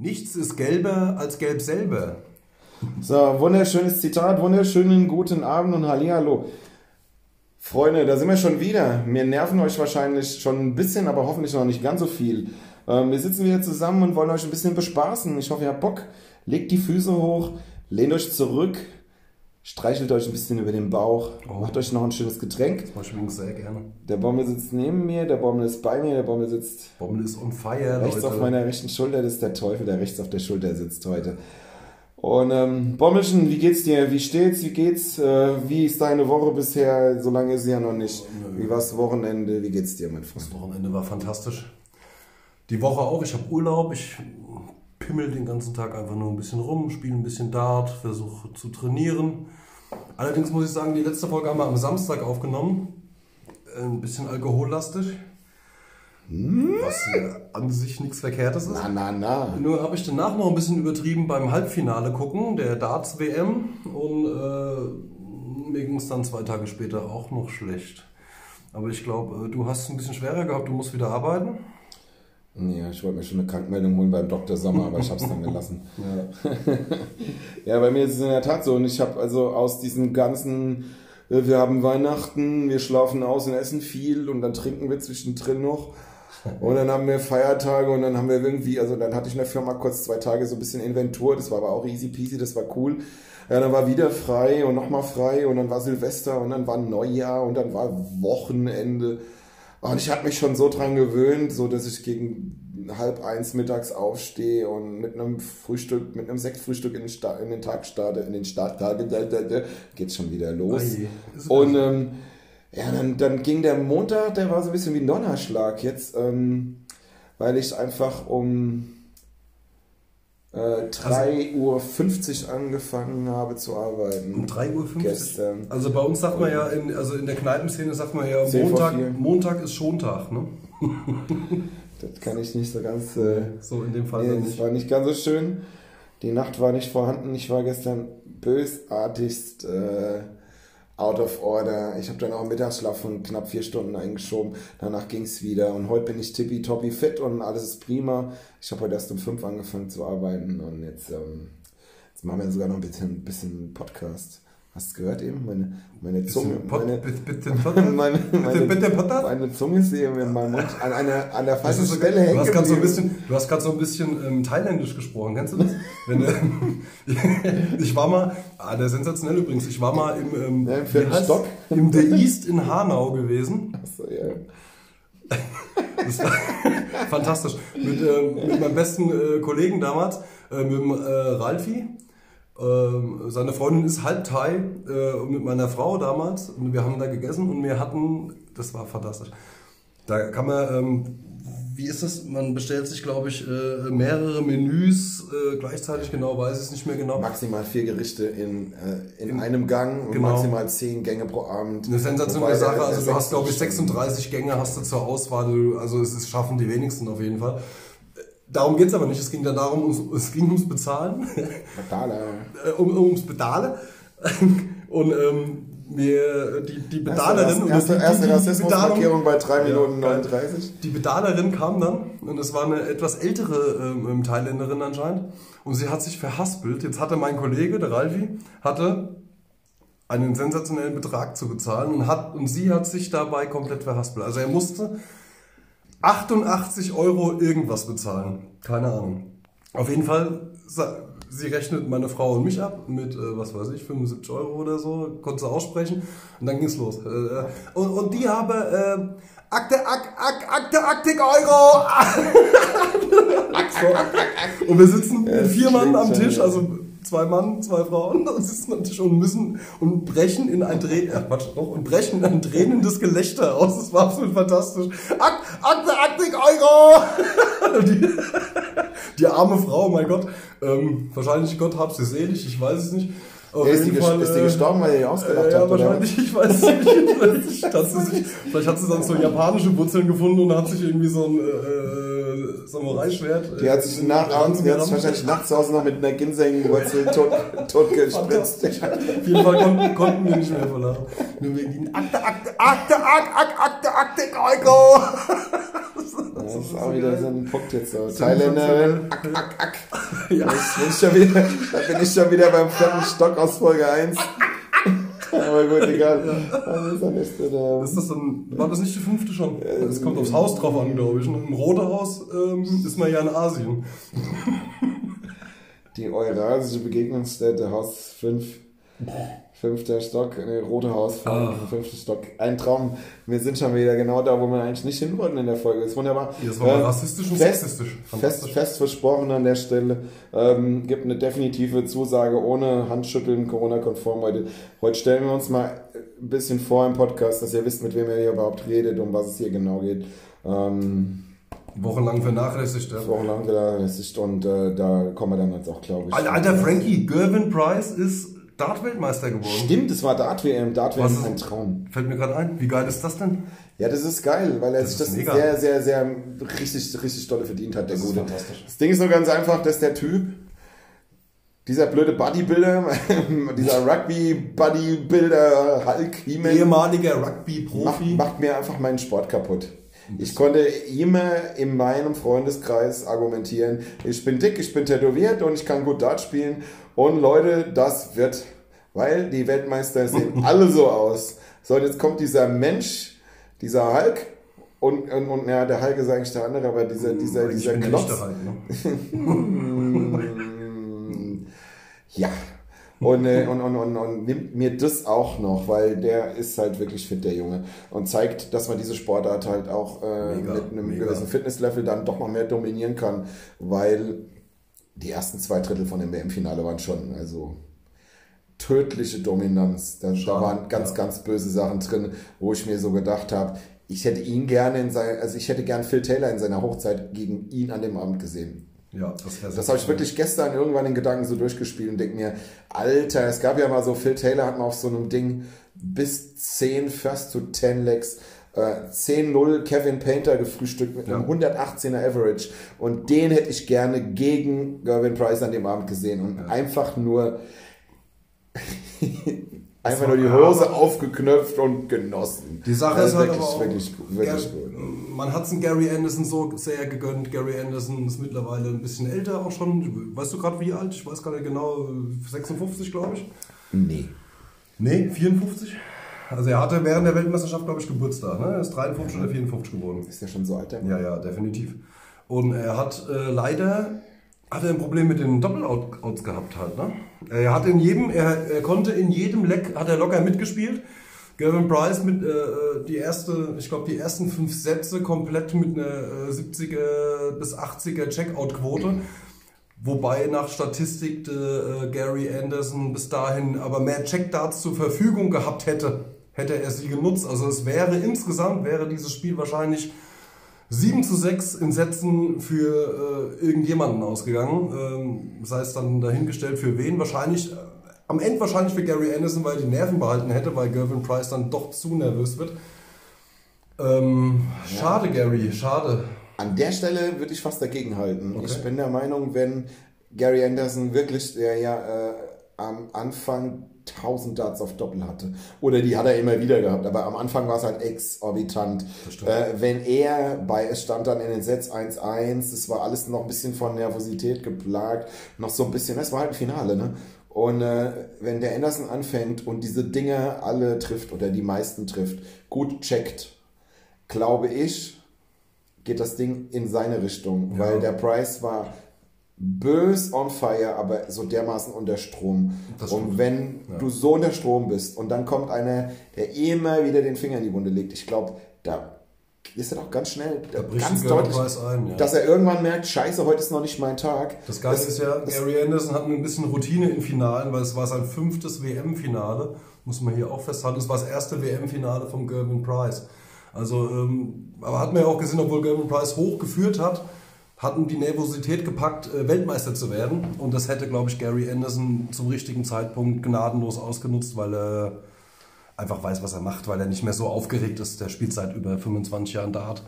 Nichts ist gelber als gelb selber. So, wunderschönes Zitat, wunderschönen guten Abend und Hallihallo. Freunde, da sind wir schon wieder. Wir nerven euch wahrscheinlich schon ein bisschen, aber hoffentlich noch nicht ganz so viel. Ähm, wir sitzen wieder zusammen und wollen euch ein bisschen bespaßen. Ich hoffe, ihr habt Bock. Legt die Füße hoch, lehnt euch zurück, streichelt euch ein bisschen über den Bauch, Oh. macht euch noch ein schönes Getränk. Das mache ich sehr gerne. Der Bommel sitzt neben mir, der Bommel ist bei mir, der Bommel sitzt Bommel ist on fire, rechts Leute. auf meiner rechten Schulter. Das ist der Teufel, der rechts auf der Schulter sitzt heute. Und ähm, Bommelchen, wie geht's dir? Wie steht's? Wie geht's? Äh, wie ist deine Woche bisher? So lange ist sie ja noch nicht. Wie war's Wochenende? Wie geht's dir, mein Freund? Das Wochenende war fantastisch. Die Woche auch. Ich habe Urlaub. Ich pimmel den ganzen Tag einfach nur ein bisschen rum, spiele ein bisschen Dart, versuche zu trainieren. Allerdings muss ich sagen, die letzte Folge haben wir am Samstag aufgenommen. Äh, Ein bisschen alkohollastig. Was ja an sich nichts Verkehrtes ist. Na, na, na. Nur habe ich danach noch ein bisschen übertrieben beim Halbfinale gucken, der Darts WM. Und äh, mir ging es dann zwei Tage später auch noch schlecht. Aber ich glaube, äh, du hast es ein bisschen schwerer gehabt, du musst wieder arbeiten. Ja, ich wollte mir schon eine Krankmeldung holen beim Dr. Sommer, aber ich hab's dann gelassen. Ja. Ja, bei mir ist es in der Tat so. Und ich habe also aus diesem ganzen, äh, wir haben Weihnachten, wir schlafen aus und essen viel und dann trinken wir zwischendrin noch. Und dann haben wir Feiertage und dann haben wir irgendwie, also dann hatte ich in der Firma kurz zwei Tage so ein bisschen Inventur, das war aber auch easy peasy, das war cool. Ja, dann war wieder frei und nochmal frei und dann war Silvester und dann war Neujahr und dann war Wochenende. Und ich habe mich schon so dran gewöhnt, so dass ich gegen halb eins mittags aufstehe und mit einem Frühstück, mit einem Sektfrühstück in den, Sta in den Tag starte, in den Start geht's schon wieder los. Und ähm, ja, dann, dann ging der Montag, der war so ein bisschen wie ein Donnerschlag jetzt, ähm, weil ich einfach um äh, 3.50 Uhr angefangen habe zu arbeiten. Um 3.50 Uhr? Gestern. Also bei uns sagt man ja, in, also in der Kneipenszene sagt man ja, Montag. Montag ist Schontag. Ne? Das kann ich nicht so ganz. Äh, So in dem Fall nee, das war nicht ganz so schön. Die Nacht war nicht vorhanden. Ich war gestern bösartigst äh, out of order. Ich habe dann auch einen Mittagsschlaf von knapp vier Stunden eingeschoben. Danach ging's wieder. Und heute bin ich tippitoppi fit und alles ist prima. Ich habe heute erst um fünf angefangen zu arbeiten und jetzt, ähm, jetzt machen wir sogar noch ein bisschen, bisschen Podcast. Hast du gehört eben? Meine, meine Zunge. Pot- meine, bitte, bitte, meine, bitte, meine, bitte, Podcast? meine Zunge ist eben in meinem Mund an, einer, an der falschen so, Stelle hängen du hast gerade so ein bisschen, du hast so ein bisschen ähm, thailändisch gesprochen, kennst du das? Wenn, ähm, ich war mal, ah, der sensationell übrigens, ich war mal im, ähm, Ja, im? Stock. im The East in Hanau gewesen. Achso, ja. Das war fantastisch. Mit, ähm, mit meinem besten äh, Kollegen damals, äh, mit dem äh, Ralfi. Ähm, seine Freundin ist halb Thai äh, mit meiner Frau damals. Und wir haben da gegessen und wir hatten, das war fantastisch. Da kann man, ähm, wie ist das? Man bestellt sich, glaube ich, äh, mehrere Menüs äh, gleichzeitig, genau weiß ich es nicht mehr genau. Maximal vier Gerichte in, äh, in einem Gang und Genau. maximal zehn Gänge pro Abend. Eine sensationelle Sache. Also der du hast, glaube ich, sechste- 36 Gänge hast du zur Auswahl. Also es ist, schaffen die wenigsten auf jeden Fall. Darum geht es aber nicht. Es ging dann darum, ums, es ging ums Bezahlen, äh, um, ums Pedale. Und ähm, wir, die, die Pedalerin... und Erste, die- erste die- die Rassismusmarkierung bei 3 Ja, Minuten geil. 39. Die Pedalerin kam dann und es war eine etwas ältere ähm, Thailänderin anscheinend und sie hat sich verhaspelt. Jetzt hatte mein Kollege, der Ralfi, hatte einen sensationellen Betrag zu bezahlen und, hat, und sie hat sich dabei komplett verhaspelt. Also er musste 88 Euro irgendwas bezahlen. Keine Ahnung. Auf jeden Fall, sie rechnet meine Frau und mich ab mit, äh, was weiß ich, 75 Euro oder so, konnte sie aussprechen und dann ging's los. Äh, äh, und, und die habe äh, Akte, Ak, Ak, Akte, Aktik Euro! so. Und wir sitzen mit vier Mann am Tisch, also zwei Mann, zwei Frauen, und sitzen am Tisch und müssen und brechen in ein Dreh, äh, Quatsch, doch, und brechen in ein tränendes Gelächter aus. Das war absolut fantastisch. Ak, Akte, Aktik Euro! die, die arme Frau, mein Gott. Ähm, wahrscheinlich Gott hab sie selig, ich weiß es nicht. Auf Ja, ist, die Fall, ist die äh, gestorben, weil ihr die ausgelacht äh, ja, habt? oder? wahrscheinlich, ich weiß es nicht. Vielleicht hat sie dann so japanische Wurzeln gefunden und hat sich irgendwie so ein äh, Samurai-Schwert. Die hat sich nach, abends, die hat sich wahrscheinlich nachts zu Hause noch mit einer Ginseng-Wurzel tot, tot gespritzt. Auf jeden Fall konnten, konnten wir nicht mehr verlachen. Nur wegen den Akte, Akte, Akte, Akte, Akte, Akte, Akte, Euro. Das so- ist so auch wieder geil. so ein Punkt jetzt so. Thailänder, ack, ack, ack. Ja. Das bin ich schon wieder, da bin ich schon wieder beim vierten Stock aus Folge 1. Aber gut, egal. Das ist ja nicht so der- Ist das dann, war das nicht die fünfte schon? Es kommt aufs Haus drauf an, glaube ich. Und Im Rote Haus ähm, ist man ja in Asien. Die Eurasische Begegnungsstätte, Haus 5. Fünfter Stock, ne, Rote Haus, Ah. fünfter Stock. Ein Traum. Wir sind schon wieder genau da, wo wir eigentlich nicht hin wollten in der Folge. Ist wunderbar. Das war mal Äh, rassistisch und fest, sexistisch. Fest, fest versprochen an der Stelle. Ähm, gibt eine definitive Zusage ohne Handschütteln, Corona-konform heute. Heute stellen wir uns mal ein bisschen vor im Podcast, dass ihr wisst, mit wem ihr hier überhaupt redet, um was es hier genau geht. Ähm, Wochenlang vernachlässigt. Ja. wochenlang vernachlässigt und äh, da kommen wir dann jetzt auch, glaube ich. Alter, Alter Frankie, Gervin Price ist Dart-Weltmeister geworden. Stimmt, es war Dart-WM. Dart-WM ist ein Traum. Fällt mir gerade ein. Wie geil ist das denn? Ja, das ist geil, weil er Das sich das mega. sehr, sehr, sehr richtig, richtig dolle verdient hat, der Das Gute. Das Ding ist nur ganz einfach, dass der Typ, dieser blöde Bodybuilder, dieser Rugby-Bodybuilder Hulk He-Man, Ehemaliger macht, Rugby-Profi. macht mir einfach meinen Sport kaputt. Ich konnte immer in meinem Freundeskreis argumentieren, ich bin dick, ich bin tätowiert und ich kann gut Dart spielen. Und Leute, das wird, weil die Weltmeister sehen alle so aus. So, und jetzt kommt dieser Mensch, dieser Hulk, und, und, und ja, der Hulk ist eigentlich der andere, aber dieser, dieser, Eigentlich dieser Klotz. Lichter halt, ne? Ja. Und, äh, und, und, und, und nimmt mir das auch noch, weil der ist halt wirklich fit, der Junge. Und zeigt, dass man diese Sportart halt auch äh, Mega, mit einem mega. gewissen Fitnesslevel dann doch noch mehr dominieren kann, weil die ersten zwei Drittel von dem WM-Finale waren schon, also tödliche Dominanz. Da, da waren ganz, ja. ganz böse Sachen drin, wo ich mir so gedacht habe, ich hätte ihn gerne in sein, also ich hätte gern Phil Taylor in seiner Hochzeit gegen ihn an dem Abend gesehen. Ja, das wäre Das habe ich wirklich gestern irgendwann in Gedanken so durchgespielt und denke mir, Alter, es gab ja mal so, Phil Taylor hat mal auf so einem Ding bis 10 First to 10 Legs, äh, 10-0 Kevin Painter gefrühstückt mit einem 118er Average. Und den hätte ich gerne gegen Gervin Price an dem Abend gesehen. Und einfach nur einfach nur die Hose aufgeknöpft und genossen. Die Sache Das ist halt wirklich, aber auch, wirklich, wirklich gut. man hat es Gary Anderson so sehr gegönnt. Gary Anderson ist mittlerweile ein bisschen älter auch schon. Weißt du gerade wie alt? Ich weiß gar nicht genau. 56, glaube ich. Nee. Nee, 54. Also er hatte während der Weltmeisterschaft, glaube ich, Geburtstag. Ne? Er ist 53 oder 54 geworden. Ist ja schon so alt. Ja, ja, definitiv. Und er hat äh, leider hat er ein Problem mit den Doppelouts gehabt halt. Ne? Er hat in jedem, er, er konnte in jedem Leck hat er locker mitgespielt. Gavin Price mit äh, die erste, ich glaube die ersten fünf Sätze komplett mit einer äh, 70er bis 80er Checkout-Quote. Wobei nach Statistik der, äh, Gary Anderson bis dahin aber mehr Checkdarts zur Verfügung gehabt hätte, hätte er sie genutzt. Also es wäre insgesamt, wäre dieses Spiel wahrscheinlich 7 zu 6 in Sätzen für äh, irgendjemanden ausgegangen. Ähm, sei es dann dahingestellt für wen. Wahrscheinlich, äh, am Ende wahrscheinlich für Gary Anderson, weil er die Nerven behalten hätte, weil Gervin Price dann doch zu nervös wird. Ähm, Schade, Gary, schade. An der Stelle würde ich fast dagegen halten. Okay. Ich bin der Meinung, wenn Gary Anderson wirklich, der ja äh, am Anfang 1000 Darts auf Doppel hatte, oder die hat er immer wieder gehabt, aber am Anfang war es halt exorbitant. Äh, wenn er bei, es stand dann in den Sets 1-1, es war alles noch ein bisschen von Nervosität geplagt, noch so ein bisschen, es war halt ein Finale, ne? Und äh, wenn der Anderson anfängt und diese Dinge alle trifft oder die meisten trifft, gut checkt, glaube ich, geht das Ding in seine Richtung, Ja. weil der Price war bös on fire, aber so dermaßen unter Strom. Und wenn Ja. du so unter Strom bist und dann kommt einer, der immer wieder den Finger in die Wunde legt, ich glaube, da ist er doch ganz schnell, Da bricht ganz deutlich, ein. Ja. dass er irgendwann merkt, scheiße, heute ist noch nicht mein Tag. Das Geile Das- ist ja, Gary Anderson hat ein bisschen Routine in Finalen, weil es war sein fünftes WM-Finale, muss man hier auch festhalten. Es war das erste WM-Finale von Gervin Price. Also, ähm, aber hat man ja auch gesehen, obwohl Gervin Price hochgeführt hat, hatten die Nervosität gepackt, äh, Weltmeister zu werden. Und das hätte, glaube ich, Gary Anderson zum richtigen Zeitpunkt gnadenlos ausgenutzt, weil er einfach weiß, was er macht, weil er nicht mehr so aufgeregt ist. Der spielt seit über 25 Jahren Dart.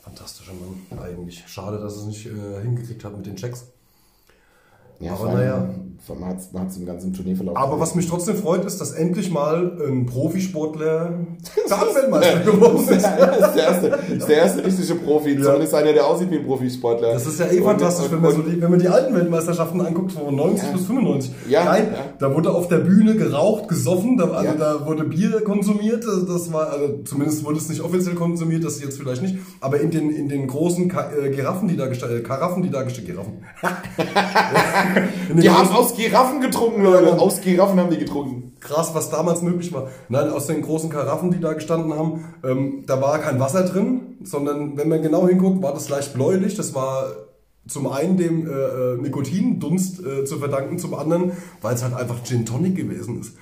Fantastischer Mann, eigentlich. Schade, dass er es nicht äh, hingekriegt hat mit den Checks. Ja, Aber naja. Man hat es im ganzen Turnierverlauf Aber gesehen. was mich trotzdem freut, ist, dass endlich mal ein Profisportler Dartweltmeister geworden ist. Ja, ist der erste, ist der erste richtige Profi. Ja. Zumindest einer, der aussieht wie ein Profisportler. Das ist ja eh Und- fantastisch, und- wenn man, so die, wenn man die alten Weltmeisterschaften anguckt, von 90 Ja. bis 95. Ja, Geil. ja. Da wurde auf der Bühne geraucht, gesoffen, da, also da wurde Bier konsumiert. Das war, also zumindest wurde es nicht offiziell konsumiert, das jetzt vielleicht nicht. Aber in den, in den großen Ka äh, Giraffen, die da gestellt, äh, Karaffen, die da gestellt, Giraffen. Die haben aus Giraffen getrunken, Leute. Aus Giraffen haben die getrunken. krass, was damals möglich war. Nein, aus den großen Karaffen, die da gestanden haben, ähm, da war kein Wasser drin, sondern wenn man genau hinguckt, war das leicht bläulich. Das war zum einen dem äh, äh, Nikotindunst äh, zu verdanken, zum anderen, weil es halt einfach Gin Tonic gewesen ist.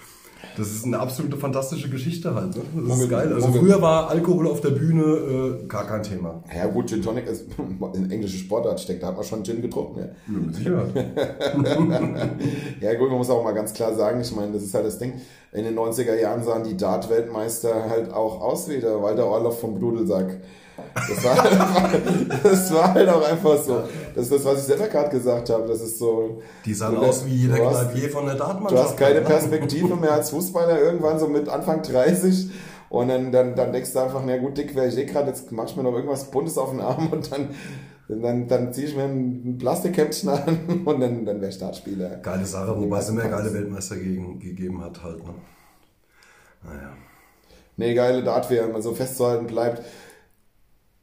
Das ist eine absolute fantastische Geschichte halt. Ne? Das ist geil. Also Moment. früher war Alkohol auf der Bühne äh, gar kein Thema. Ja gut, Gin Tonic ist in englische Sportart steckt, da hat man schon Gin getrunken. Ja. Ja. Ja gut, man muss auch mal ganz klar sagen, ich meine, das ist halt das Ding, in den 90er Jahren sahen die Dart-Weltmeister halt auch aus wie der Walter Orloff vom Bludelsack. Das war, halt das war halt auch einfach so. Das ist das, was ich selber gerade gesagt habe. Das ist so. Die sahen du, aus wie jeder Kneipier von der Dartmannschaft. du hast keine ne? Perspektive mehr als Fußballer irgendwann so mit Anfang 30. Und dann, dann, dann denkst du einfach, na gut, dick wäre ich eh gerade, jetzt mach ich mir noch irgendwas Buntes auf den Arm und dann, dann, dann ziehe ich mir ein Plastikhemdchen an und dann, dann wäre ich Startspieler. Geile Sache, wobei es immer geile Weltmeister gegen, gegeben hat halt. Ne? Naja. Nee, geile Dart-WM, also festzuhalten bleibt,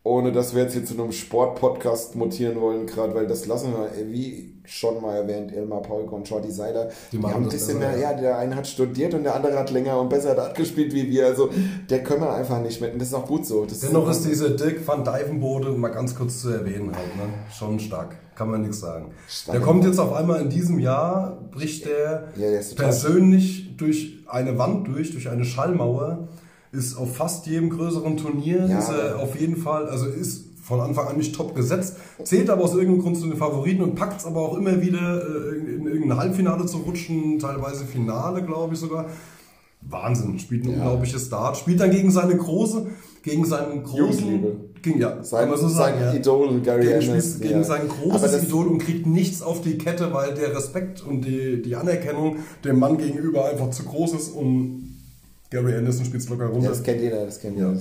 ohne dass wir jetzt hier zu einem Sport-Podcast mutieren wollen, gerade, weil das lassen wir, wie schon mal erwähnt, Elmar Paulke und Shorty Seiler, Die die, haben ein bisschen mehr, ja, der eine hat studiert und der andere hat länger und besser Dart gespielt wie wir, also der können wir einfach nicht mit und das ist auch gut so. Das Dennoch ist dieser Dirk van Dijvenbode, mal ganz kurz zu erwähnen halt, ne? schon stark, kann man nichts sagen. Stark. Der kommt jetzt auf einmal in diesem Jahr, bricht der Ja, der ist persönlich durch eine Wand durch, durch eine Schallmauer, ist auf fast jedem größeren Turnier, Ja. ist er auf jeden Fall, also ist von Anfang an nicht top gesetzt, zählt aber aus irgendeinem Grund zu den Favoriten und packt es aber auch immer wieder äh, in irgendein Halbfinale zu rutschen, teilweise Finale, glaube ich sogar. Wahnsinn, spielt ein Ja. unglaubliches Dart, spielt dann gegen seine große, gegen seinen großen, gegen, ja, Sein, kann so sein sagen, ja. Idol Gary gegen, spielt gegen ja. sein großes Idol und kriegt nichts auf die Kette, weil der Respekt und die, die Anerkennung dem Mann gegenüber einfach zu groß ist und Gary Anderson spielt es locker Ja, runter. das kennt jeder, das kennt Ja, jeder.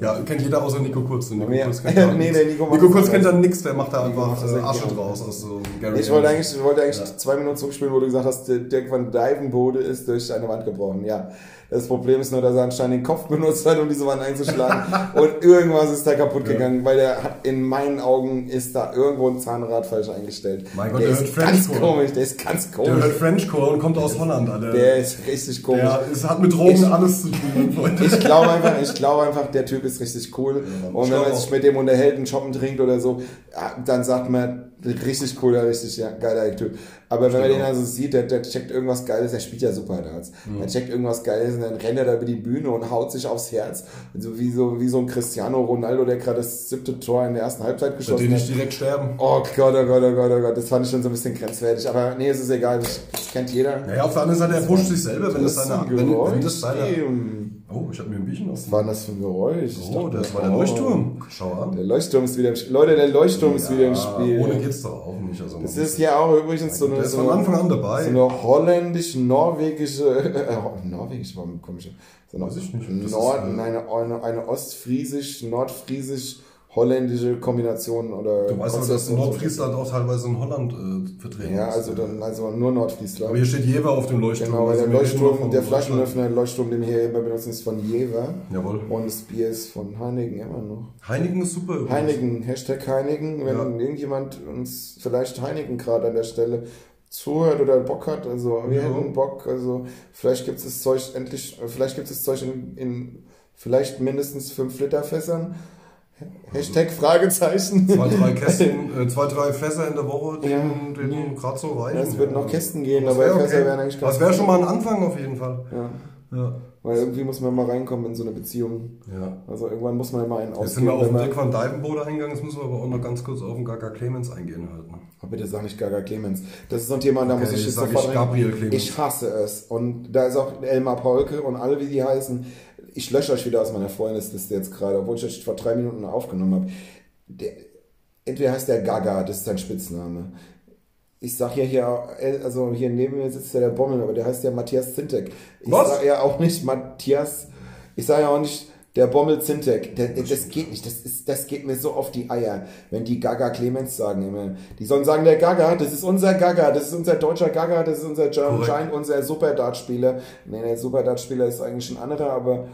ja. ja, kennt jeder außer Nico Kurz. Nico Ja. Kurz kennt da Nee, der Nico Nico Kurz kennt da nichts, der macht da einfach äh, Asche draus aus so Gary Ich wollte eigentlich, wollte eigentlich zwei Minuten zurückspielen, wo du gesagt hast, der Dirk van Dijvenbode ist durch eine Wand gebrochen. Ja, das Problem ist nur, dass er anscheinend den Kopf benutzt hat, um diese Wand einzuschlagen. und irgendwas ist da kaputt Ja. gegangen, weil der hat, in meinen Augen ist da irgendwo ein Zahnrad falsch eingestellt. Mein Gott, der, der ist hört ganz Frenchcore. komisch, der ist ganz Der hört komisch. Frenchcore und kommt aus Holland, Alter. Der ist richtig komisch. Der ist, hat mit Drogen Ich- alles zu tun. Ich glaube einfach, ich glaube einfach, der Typ ist richtig cool. Ja, und wenn man sich auch. mit dem unterhält, einen Shoppen trinkt oder so, dann sagt man, richtig cooler, richtig ja, geiler Typ. Aber wenn man Stimmt den auch. also sieht, der, der checkt irgendwas Geiles, der spielt ja super Darts. Mhm. Der checkt irgendwas Geiles und dann rennt er da über die Bühne und haut sich aufs Herz. So wie so, wie so ein Cristiano Ronaldo, der gerade das siebte Tor in der ersten Halbzeit geschossen denen hat. ich direkt sterben. Oh Gott, oh Gott, oh Gott, oh Gott, das fand ich schon so ein bisschen grenzwertig. Aber nee, es ist egal, das, das kennt jeder. Naja, auf der anderen Seite, er pusht sich selber, wenn das seine... ein Wenn, wenn das seine. Oh, ich habe mir ein Bierchen aus war das für ein Geräusch? Oh, das war der oh. Leuchtturm. Schau an. Der Leuchtturm ist wieder im Spiel. Leute, der Leuchtturm ist wieder im Spiel. Ohne geht's doch auch nicht. Also Das ist ja auch übrigens so eine, so von eine, Anfang an dabei. so eine holländisch-norwegische, äh, norwegisch war ein komischer, so eine, Weiß ich nicht. Das Nord, äh, eine, eine, eine ostfriesisch, nordfriesisch, holländische Kombination oder Du weißt aber, dass. Nordfriesland auch teilweise in Holland äh, vertreten Ja, ist. also dann, also nur Nordfriesland. Aber hier steht Jever auf dem Leuchtturm. Genau, weil Also der Leuchtturm, der. Flaschenöffner, Leuchtturm, den wir hier immer benutzen, ist von Jever. Jawohl. Und das Bier ist von Heineken immer noch. Heineken ist super. übrigens. Heineken, Hashtag Heineken, wenn Ja. irgendjemand uns vielleicht Heineken gerade an der Stelle zuhört oder Bock hat, also wir Ja. hätten Bock, also vielleicht gibt es das Zeug endlich, vielleicht gibt es das Zeug in, in vielleicht mindestens 5 Liter Fässern. Hashtag Fragezeichen. Zwei, drei Kästen, äh, zwei, drei Fässer in der Woche, die Ja. denen gerade so reichen. Ja, es wird noch Kästen gehen, Das aber wäre Fässer okay. wären eigentlich Das wäre schon mal ein Anfang auf jeden Fall. Ja, Ja. weil irgendwie muss man mal reinkommen in so eine Beziehung. ja. Also irgendwann muss man mal einen Jetzt sind wir auf den man, Dirk van Dijvenbode eingegangen, jetzt müssen wir aber auch noch ganz kurz auf den Gaga Clemens eingehen halt. Ne? Oh, bitte sag nicht Gaga Clemens. Das ist so ein Thema, da Okay, muss ich jetzt sofort ich rein. Gabriel Clemens. Ich hasse es. Und da ist auch Elmar Paulke und alle, wie die heißen. Ich lösche euch wieder aus meiner Freundesliste jetzt gerade, obwohl ich euch vor drei Minuten aufgenommen habe. Der, entweder heißt der Gaga, das ist sein Spitzname. ich sag ja hier, äh, also hier neben mir sitzt ja der Bommel, aber der heißt ja Matthias Zintek. Ich Was? sag ja auch nicht Matthias, ich sage ja auch nicht der Bommel Zintek. Das geht nicht, das, ist, das geht mir so auf die Eier, wenn die Gaga Clemens sagen immer. Die sollen sagen, der Gaga, das ist unser Gaga, das ist unser deutscher Gaga, das ist unser German. Giant, unser Superdart-Spieler. Nee, der Superdart-Spieler ist eigentlich ein anderer, aber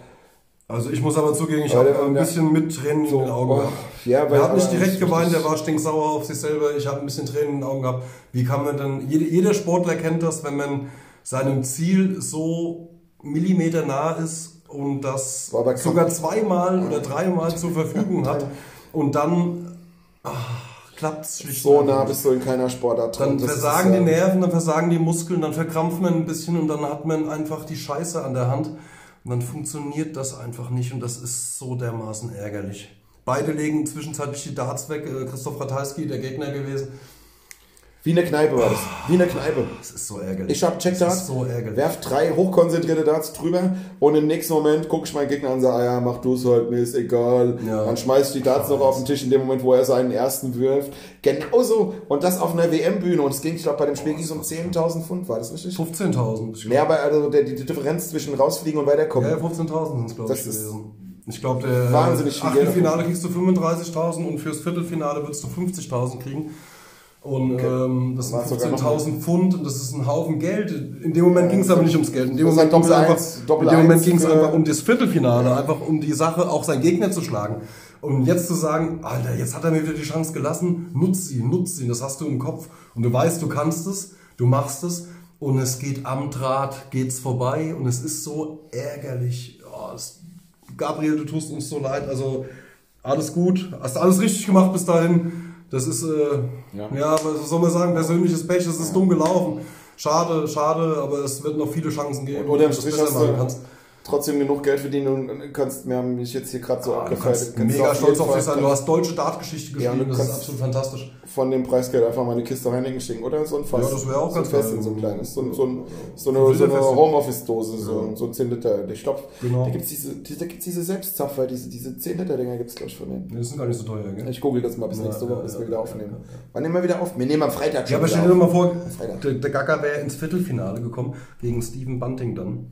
Also ich muss aber zugeben, ich habe ein bisschen mit Tränen in den Augen oh, gehabt. ja, er hat nicht direkt geweint, der war stinksauer auf sich selber. Ich habe ein bisschen Tränen in den Augen gehabt. Wie kann man denn, jede, jeder Sportler kennt das, wenn man seinem Ziel so Millimeter nah ist und das sogar zweimal oder dreimal zur Verfügung hat und dann klappt es schlicht so nah bist du in keiner Sportart dann dran. Das versagen ist, die Nerven, dann versagen die Muskeln, dann verkrampft man ein bisschen und dann hat man einfach die Scheiße an der Hand. Und dann funktioniert das einfach nicht und das ist so dermaßen ärgerlich. Beide legen zwischenzeitlich die Darts weg. Äh, Christoph Ratajski, der Gegner gewesen. Wie eine Kneipe war das. Wie eine Kneipe. Das ist so ärgerlich. Ich hab Check Das Darts, ist so ärgerlich. werf drei hochkonzentrierte Darts drüber und im nächsten Moment guck ich meinen Gegner an und sage, ah ja, mach du es halt, mir ist egal. Ja. Dann schmeiß ich die Darts noch auf den Tisch in dem Moment, wo er seinen ersten wirft. Genauso. Und das auf einer WM-Bühne. Und es ging, ich glaube, bei dem Spiel ging es um 10.000 Pfund, war das richtig? 15.000. Ich Nee, aber also der, die Differenz zwischen rausfliegen und weiterkommen. Ja, 15.000 sind es, glaube ich, Das ist gewesen. Ich glaube, der wahnsinnig. Achtelfinale kriegst du 35.000 und fürs Viertelfinale würdest du 50.000 kriegen. Und ähm, das sind sogar noch 15.000 Pfund und das ist ein Haufen Geld. In dem Moment ging es aber nicht ums Geld. In dem Das Moment ging es einfach, in dem Moment Eins ging es für- einfach um das Viertelfinale, einfach um die Sache, auch seinen Gegner zu schlagen. Und jetzt zu sagen, Alter, jetzt hat er mir wieder die Chance gelassen, nutz sie, nutz sie, das hast du im Kopf. Und du weißt, du kannst es, du machst es und es geht am Draht, geht's vorbei und es ist so ärgerlich. Oh, es, Gabriel, du tust uns so leid, also alles gut, hast alles richtig gemacht bis dahin. Das ist, äh, Ja. ja. was soll man sagen, persönliches Pech, es ist dumm gelaufen. Schade, schade, aber es wird noch viele Chancen geben, Und unterm Strich besser hast machen du kannst. Trotzdem genug Geld verdienen und kannst, wir haben mich jetzt hier gerade so Du abgefeiert. mega stolz auf dich sein. Du hast deutsche Dartgeschichte Ja, geschrieben, du das ist absolut fantastisch. von dem Preisgeld einfach mal eine Kiste Heineken schicken, oder? So ein Fass. Ja, das wäre auch so ganz Fest, so ein kleines. So, ein- so, ein, so Ein eine, so eine. Homeoffice-Dose, so, so ein 10 Liter. Ich glaube, Genau. da gibt es diese, da gibt's diese Selbstzapfer, diese, diese 10 Liter Dinger gibt es, glaube ich, von denen. Die sind gar nicht so teuer, gell? Ich google das mal bis Ja, nächste Woche, ja, bis ja, wir wieder ja, aufnehmen. ja, ja. Wann nehmen wir wieder auf? Wir nehmen am Freitag schon Ja, aber stell dir mal vor, der, der Gaga wäre ins Viertelfinale gekommen gegen Stephen Bunting dann.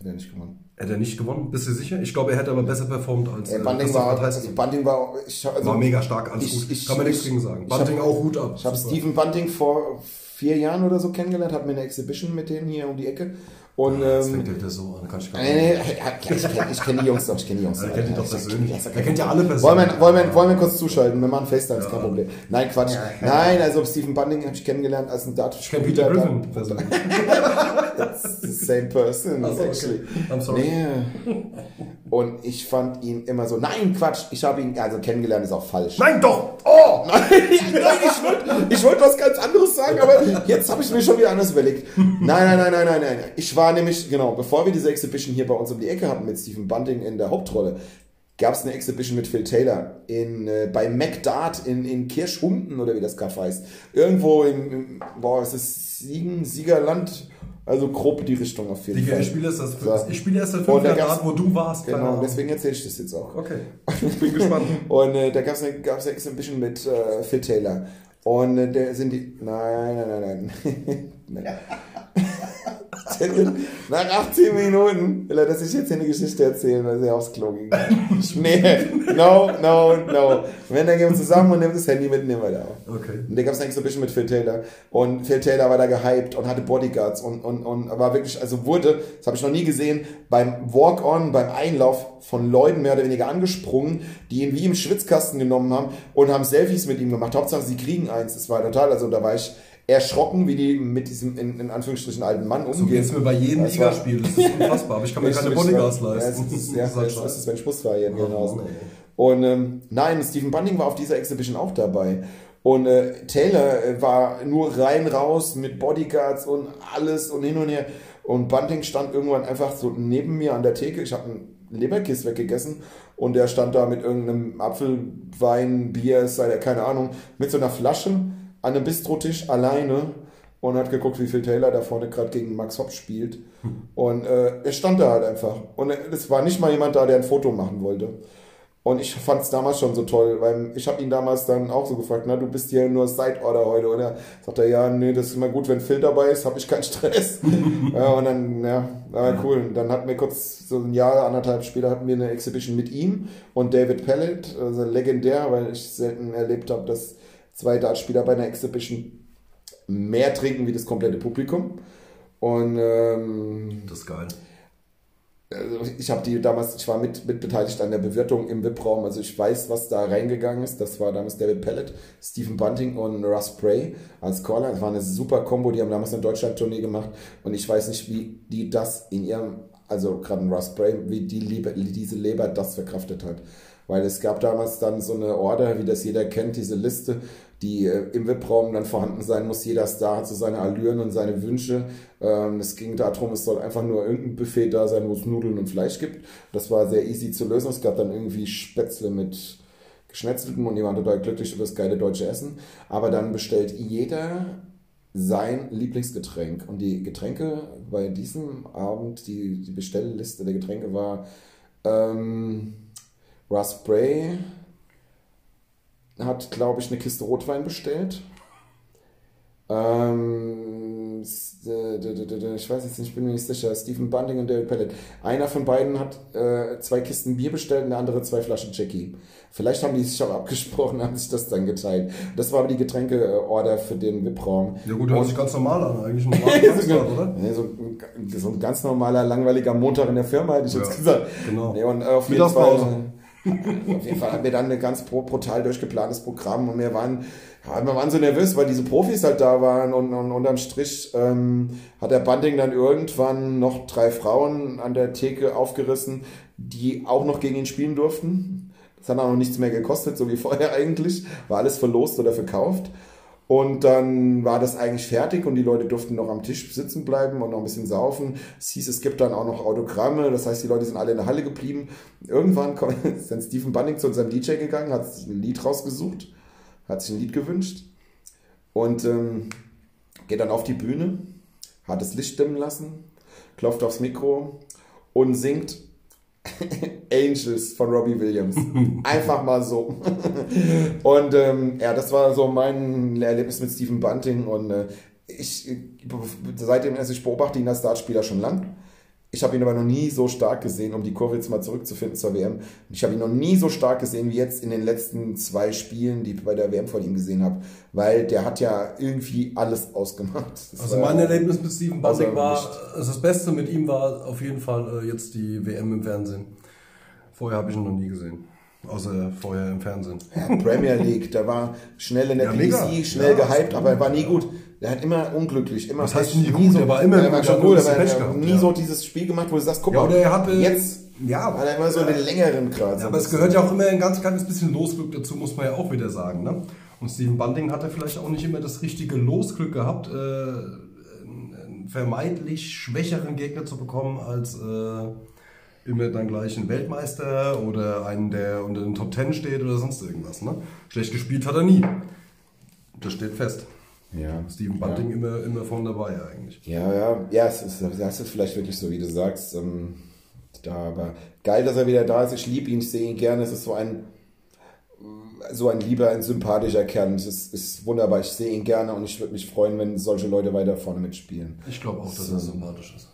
Hat er nicht gewonnen. Hätte er nicht gewonnen, bist du sicher? Ich glaube, er hätte aber besser performt als Äh, äh, Bunting war, Ratajski. Bunting war, ich, also, War mega stark, alles ich- gut. ich- Kann man nichts ich- gegen sagen. ich hab- Bunting auch Hut ab. Ich habe. Stephen Bunting vor vier Jahren oder so kennengelernt, hat mir eine Exhibition mit denen hier um die Ecke. Und Das ähm, fängt ja so an, kann ich gar nee, nicht. nee, ja, ich kenne ich kenn die Jungs doch, ich kenne die Jungs Er doch. kennt ihn doch Ich- persönlich. ich- Er kennt ja alle Wollen persönlich. wir, wollen, wir, wollen wir kurz zuschalten? Wir machen FaceTime, ist kein Ja. Problem. Nein, Quatsch. Nein, also Stephen Bunting habe ich kennengelernt als ein Dart. Ich kenne Peter Griffin persönlich. Same person, Ach so, okay. actually. I'm sorry. Nee. Und ich fand ihn immer so, nein, Quatsch, ich habe ihn, also kennengelernt ist auch falsch. Nein, doch! Oh! Nein, ich wollte ich wollte was ganz anderes sagen, aber jetzt habe ich mir schon wieder anders überlegt. Nein, nein, nein, nein, nein, nein. Ich war nämlich, genau, bevor wir diese Exhibition hier bei uns um die Ecke hatten mit Stephen Bunting in der Hauptrolle, gab es eine Exhibition mit Phil Taylor in, äh, bei McDart in, in Kirschhumpen oder wie das Kaff heißt. Irgendwo im, im boah, es ist Siegen, Siegerland, also grob die Richtung auf jeden Digga, Fall. ich spiele erst, das, So. ich spiele erst Und fünf da Jahren wo du warst. Genau, Ahnung. deswegen erzähle ich das jetzt auch. Okay, ich bin gespannt. Und äh, da gab es eine, gab's eine Exhibition mit äh, Phil Taylor. Und äh, der sind die. Nein, nein, nein, nein. nein. Nach 18 Minuten will er, dass ich jetzt hier eine Geschichte erzählen, weil er aufs Klo ging. nee, no, no, no. Wenn, dann gehen wir zusammen und nehmen das Handy mit nehmen weiter auf. Okay. Und da gab es eine Exhibition mit Phil Taylor. Und Phil Taylor war da gehypt und hatte Bodyguards und, und, und war wirklich, also wurde, das habe ich noch nie gesehen, beim Walk-On, beim Einlauf von Leuten mehr oder weniger angesprungen, die ihn wie im Schwitzkasten genommen haben und haben Selfies mit ihm gemacht. Hauptsache, sie kriegen eins. Das war total, also da war ich erschrocken, wie die mit diesem, in, in Anführungsstrichen, alten Mann So umgehen. geht's mir bei jedem Das war- Ligaspiel. Das ist unfassbar. Aber ich kann mir keine Bodyguards ja, leisten. es ist- Ja, Das ist halt das ist, wenn ich muss verlieren, Oh, genau. Mann, ey. Und ähm, nein, Stephen Bunting war auf dieser Exhibition auch dabei. Und äh, Taylor äh, war nur rein raus mit Bodyguards und alles und hin und her. Und Bunting stand irgendwann einfach so neben mir an der Theke. Ich habe einen Leberkiss weggegessen und der stand da mit irgendeinem Apfelwein, Bier, sei keine Ahnung, mit so einer Flasche an einem Bistrotisch alleine und hat geguckt, wie Phil Taylor da vorne gerade gegen Max Hopp spielt. Und äh, er stand da halt einfach. Und es war nicht mal jemand da, der ein Foto machen wollte. Und ich fand es damals schon so toll, weil ich habe ihn damals dann auch so gefragt, na, du bist hier nur Side-Order heute, oder? Sagt er, ja, nee, das ist immer gut, wenn Phil dabei ist, habe ich keinen Stress. ja, und dann, ja, war cool. Und dann hatten wir kurz, so ein Jahr, anderthalb später hatten wir eine Exhibition mit ihm und David Pellet, also legendär, weil ich selten erlebt habe, dass zwei Dartspieler bei einer Exhibition mehr trinken wie das komplette Publikum. Und ähm, Das ist geil. also ich habe die damals, ich war mit, mit beteiligt an der Bewirtung im VIP-Raum, also ich weiß, was da reingegangen ist. Das war damals David Pellet, Stephen Bunting und Russ Bray als Caller. Das war eine super Kombo, die haben damals eine Deutschland-Tournee gemacht und ich weiß nicht, wie die das in ihrem, also gerade Russ Bray, wie die Leber, diese Leber das verkraftet hat. Weil es gab damals dann so eine Order, wie das jeder kennt, diese Liste, die äh, im VIP-Raum dann vorhanden sein muss. Jeder Star hat so seine Allüren und seine Wünsche. Ähm, es ging darum, es soll einfach nur irgendein Buffet da sein, wo es Nudeln und Fleisch gibt. Das war sehr easy zu lösen. Es gab dann irgendwie Spätzle mit Geschnetzeltem und die waren total glücklich über das geile deutsche Essen. Aber dann bestellt jeder sein Lieblingsgetränk. Und die Getränke bei diesem Abend, die, die Bestellliste der Getränke war ähm, Russ Bray hat, glaube ich, eine Kiste Rotwein bestellt. Ähm, d- ich weiß jetzt nicht, ich bin mir nicht sicher. Stephen Bunting und David Pellet. Einer von beiden hat äh, zwei Kisten Bier bestellt und der andere zwei Flaschen Jackie. Vielleicht haben die sich auch abgesprochen, haben sich das dann geteilt. Das war aber die Getränkeorder für den VIP-Raum. Ja gut, hört sich ganz normal an, eigentlich Samstag, oder? Nee, so, ein- so ein ganz normaler, langweiliger Montag in der Firma, hätte ich jetzt Ja, gesagt. genau. Nee, und äh, auf jeden Fall, Mittagspause. auf jeden Fall haben wir dann ein ganz bru- brutal durchgeplantes Programm und wir waren, ja, wir waren so nervös, weil diese Profis halt da waren und, und unterm Strich ähm, hat der Bunting dann irgendwann noch drei Frauen an der Theke aufgerissen, die auch noch gegen ihn spielen durften. Das hat auch noch nichts mehr gekostet, so wie vorher eigentlich. War alles verlost oder verkauft. Und dann war das eigentlich fertig und die Leute durften noch am Tisch sitzen bleiben und noch ein bisschen saufen. Es hieß, es gibt dann auch noch Autogramme, das heißt, die Leute sind alle in der Halle geblieben. Irgendwann ist dann Stephen Bunning zu unserem DJ gegangen, hat sich ein Lied rausgesucht, hat sich ein Lied gewünscht und ähm, geht dann auf die Bühne, hat das Licht dimmen lassen, klopft aufs Mikro und singt Angels von Robbie Williams. Einfach mal so. und ähm, ja, das war so mein Erlebnis mit Stephen Bunting und äh, ich, seitdem, also ich beobachte ihn als Dartspieler schon lang. Ich habe ihn aber noch nie so stark gesehen, um die Kurve jetzt mal zurückzufinden zur WM. Ich habe ihn noch nie so stark gesehen wie jetzt in den letzten zwei Spielen, die ich bei der WM von ihm gesehen habe, weil der hat ja irgendwie alles ausgemacht. Das Also mein Erlebnis mit Steven Bunting war, also das Beste mit ihm war auf jeden Fall äh, jetzt die WM im Fernsehen. Vorher habe ich ihn noch nie gesehen. Außer vorher im Fernsehen. Ja, Premier League, der war schnell in der Ja, mega. schnell Ja, gehypt, aber er war nie gut. Der hat immer unglücklich, immer Was heißt nie gut? Der war immer er gut, war der schon hat gut, aber er hat nie so dieses Spiel gemacht, wo du sagst, guck Ja, mal, er hatte- jetzt Ja, hat er immer so den längeren Grad. Ja, aber es gehört ja auch immer ein ganz kleines bisschen Losglück dazu, muss man ja auch wieder sagen. Ne? Und Steven Bunting hatte vielleicht auch nicht immer das richtige Losglück gehabt, äh, einen einen vermeintlich schwächeren Gegner zu bekommen als äh, immer dann gleich einen Weltmeister oder einen, der unter den Top Ten steht oder sonst irgendwas. Ne? Schlecht gespielt hat er nie. Das steht fest. Ja. Steven Bunting immer, immer von dabei eigentlich. Ja, ja, ja, es ist, das ist vielleicht wirklich so, wie du sagst. Ähm, da, aber geil, dass er wieder da ist. Ich liebe ihn, ich sehe ihn gerne. Es ist so ein, so ein lieber, ein sympathischer Kern. Es ist, ist wunderbar. Ich sehe ihn gerne und ich würde mich freuen, wenn solche Leute weiter vorne mitspielen. Ich glaube auch, dass er sympathisch ist.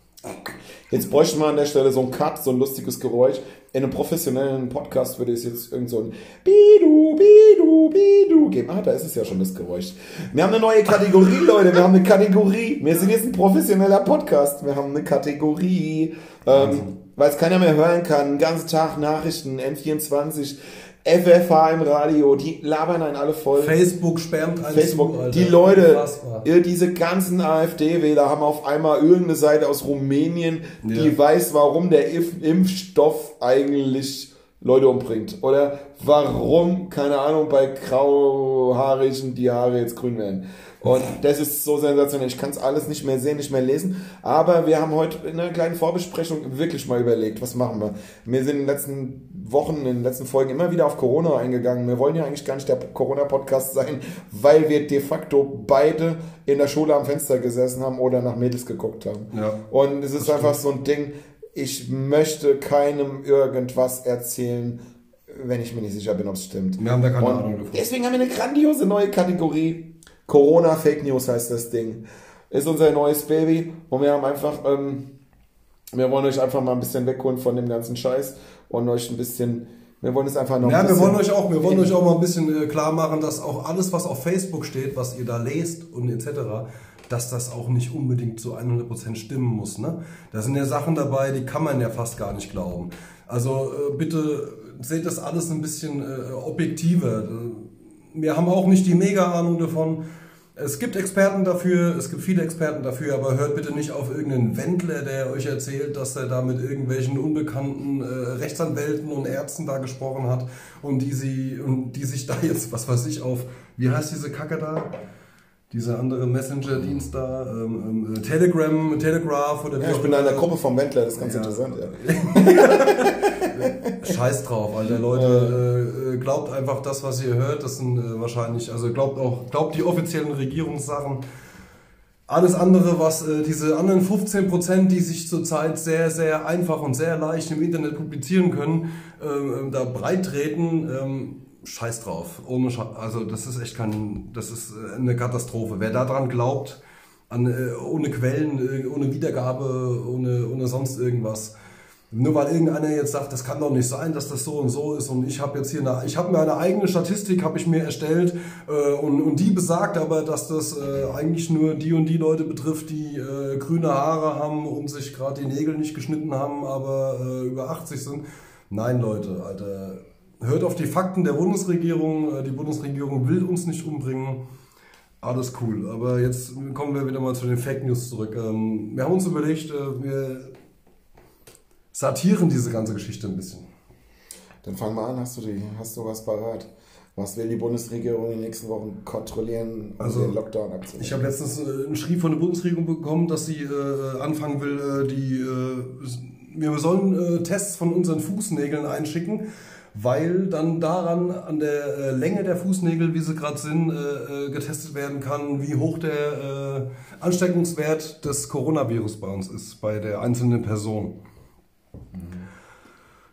Jetzt bräuchten wir an der Stelle so ein Cut, so ein lustiges Geräusch. In einem professionellen Podcast würde es jetzt irgend so ein Bidu, Bidu, Bidu geben. Ah, da ist es ja schon das Geräusch. Wir haben eine neue Kategorie, Leute. Wir haben eine Kategorie. Wir sind jetzt ein professioneller Podcast. Wir haben eine Kategorie. Ähm, weil es keiner mehr hören kann. Den ganzen Tag Nachrichten, N24, FFH im Radio. Die labern einen alle voll. Facebook sperrt einen Facebook, zu, Alter. die Leute, Unfassbar. diese ganzen AfD-Wähler haben auf einmal irgendeine Seite aus Rumänien, die Ja. weiß, warum der Impf Impfstoff eigentlich Leute umbringt. Oder warum, keine Ahnung, bei grauhaarigen die Haare jetzt grün werden. Und das ist so sensationell. Ich kann es alles nicht mehr sehen, nicht mehr lesen. Aber wir haben heute in einer kleinen Vorbesprechung wirklich mal überlegt, was machen wir. Wir sind in den letzten Wochen, in den letzten Folgen immer wieder auf Corona eingegangen. Wir wollen ja eigentlich gar nicht der Corona-Podcast sein, weil wir de facto beide in der Schule am Fenster gesessen haben oder nach Mädels geguckt haben. Ja. Und es ist einfach so ein Ding, ich möchte keinem irgendwas erzählen, wenn ich mir nicht sicher bin, ob es stimmt. Wir haben da keine Und Ahnung davon. Deswegen haben wir eine grandiose neue Kategorie. Corona Fake News heißt das Ding. Ist unser neues Baby und wir haben einfach, ähm, wir wollen euch einfach mal ein bisschen wegholen von dem ganzen Scheiß und euch ein bisschen, wir wollen es einfach noch Ja, ein wir wollen euch auch, wir wollen euch auch mal ein bisschen äh, klar machen, dass auch alles, was auf Facebook steht, was ihr da lest und etc., dass das auch nicht unbedingt zu 100% stimmen muss. Ne? Da sind ja Sachen dabei, die kann man ja fast gar nicht glauben. Also äh, bitte seht das alles ein bisschen äh, objektiver. Wir haben auch nicht die Mega-Ahnung davon. Es gibt Experten dafür, es gibt viele Experten dafür, aber hört bitte nicht auf irgendeinen Wendler, der euch erzählt, dass er da mit irgendwelchen unbekannten äh, Rechtsanwälten und Ärzten da gesprochen hat und die sie und die sich da jetzt, was weiß ich, auf, wie heißt diese Kacke da? Dieser andere Messenger-Dienst da, ähm, ähm, Telegram, Telegraph oder wie Ja, ich bin in der immer. Gruppe vom Wendler, das ist ganz Ja. interessant. Ja. Scheiß drauf, Alter. Leute, äh, äh, glaubt einfach das, was ihr hört. Das sind äh, wahrscheinlich, also glaubt auch, glaubt die offiziellen Regierungssachen. Alles andere, was äh, diese anderen 15 Prozent, die sich zurzeit sehr, sehr einfach und sehr leicht im Internet publizieren können, ähm, da breit treten, ähm, scheiß drauf. Ohne Sche also das ist echt kein, das ist äh, eine Katastrophe. Wer daran glaubt, an, äh, ohne Quellen, äh, ohne Wiedergabe, ohne, ohne sonst irgendwas, nur weil irgendeiner jetzt sagt, das kann doch nicht sein, dass das so und so ist und ich habe jetzt hier eine, ich habe mir eine eigene Statistik, habe ich mir erstellt äh, und, und die besagt aber, dass das äh, eigentlich nur die und die Leute betrifft, die äh, grüne Haare haben und sich gerade die Nägel nicht geschnitten haben, aber äh, über 80 sind. Nein, Leute, Alter, hört auf die Fakten der Bundesregierung. Äh, die Bundesregierung will uns nicht umbringen. Alles cool, aber jetzt kommen wir wieder mal zu den Fake News zurück. Ähm, wir haben uns überlegt, äh, wir satieren diese ganze Geschichte ein bisschen. Dann fang mal an, hast du, die, hast du was parat? Was will die Bundesregierung in den nächsten Wochen kontrollieren, um Also, den Lockdown abzunehmen? Ich habe letztens äh, einen Schrieb von der Bundesregierung bekommen, dass sie äh, anfangen will, äh, die äh, wir sollen äh, Tests von unseren Fußnägeln einschicken, weil dann daran an der äh, Länge der Fußnägel, wie sie gerade sind, getestet werden kann, wie hoch der Ansteckungswert des Coronavirus bei uns ist, bei der einzelnen Person.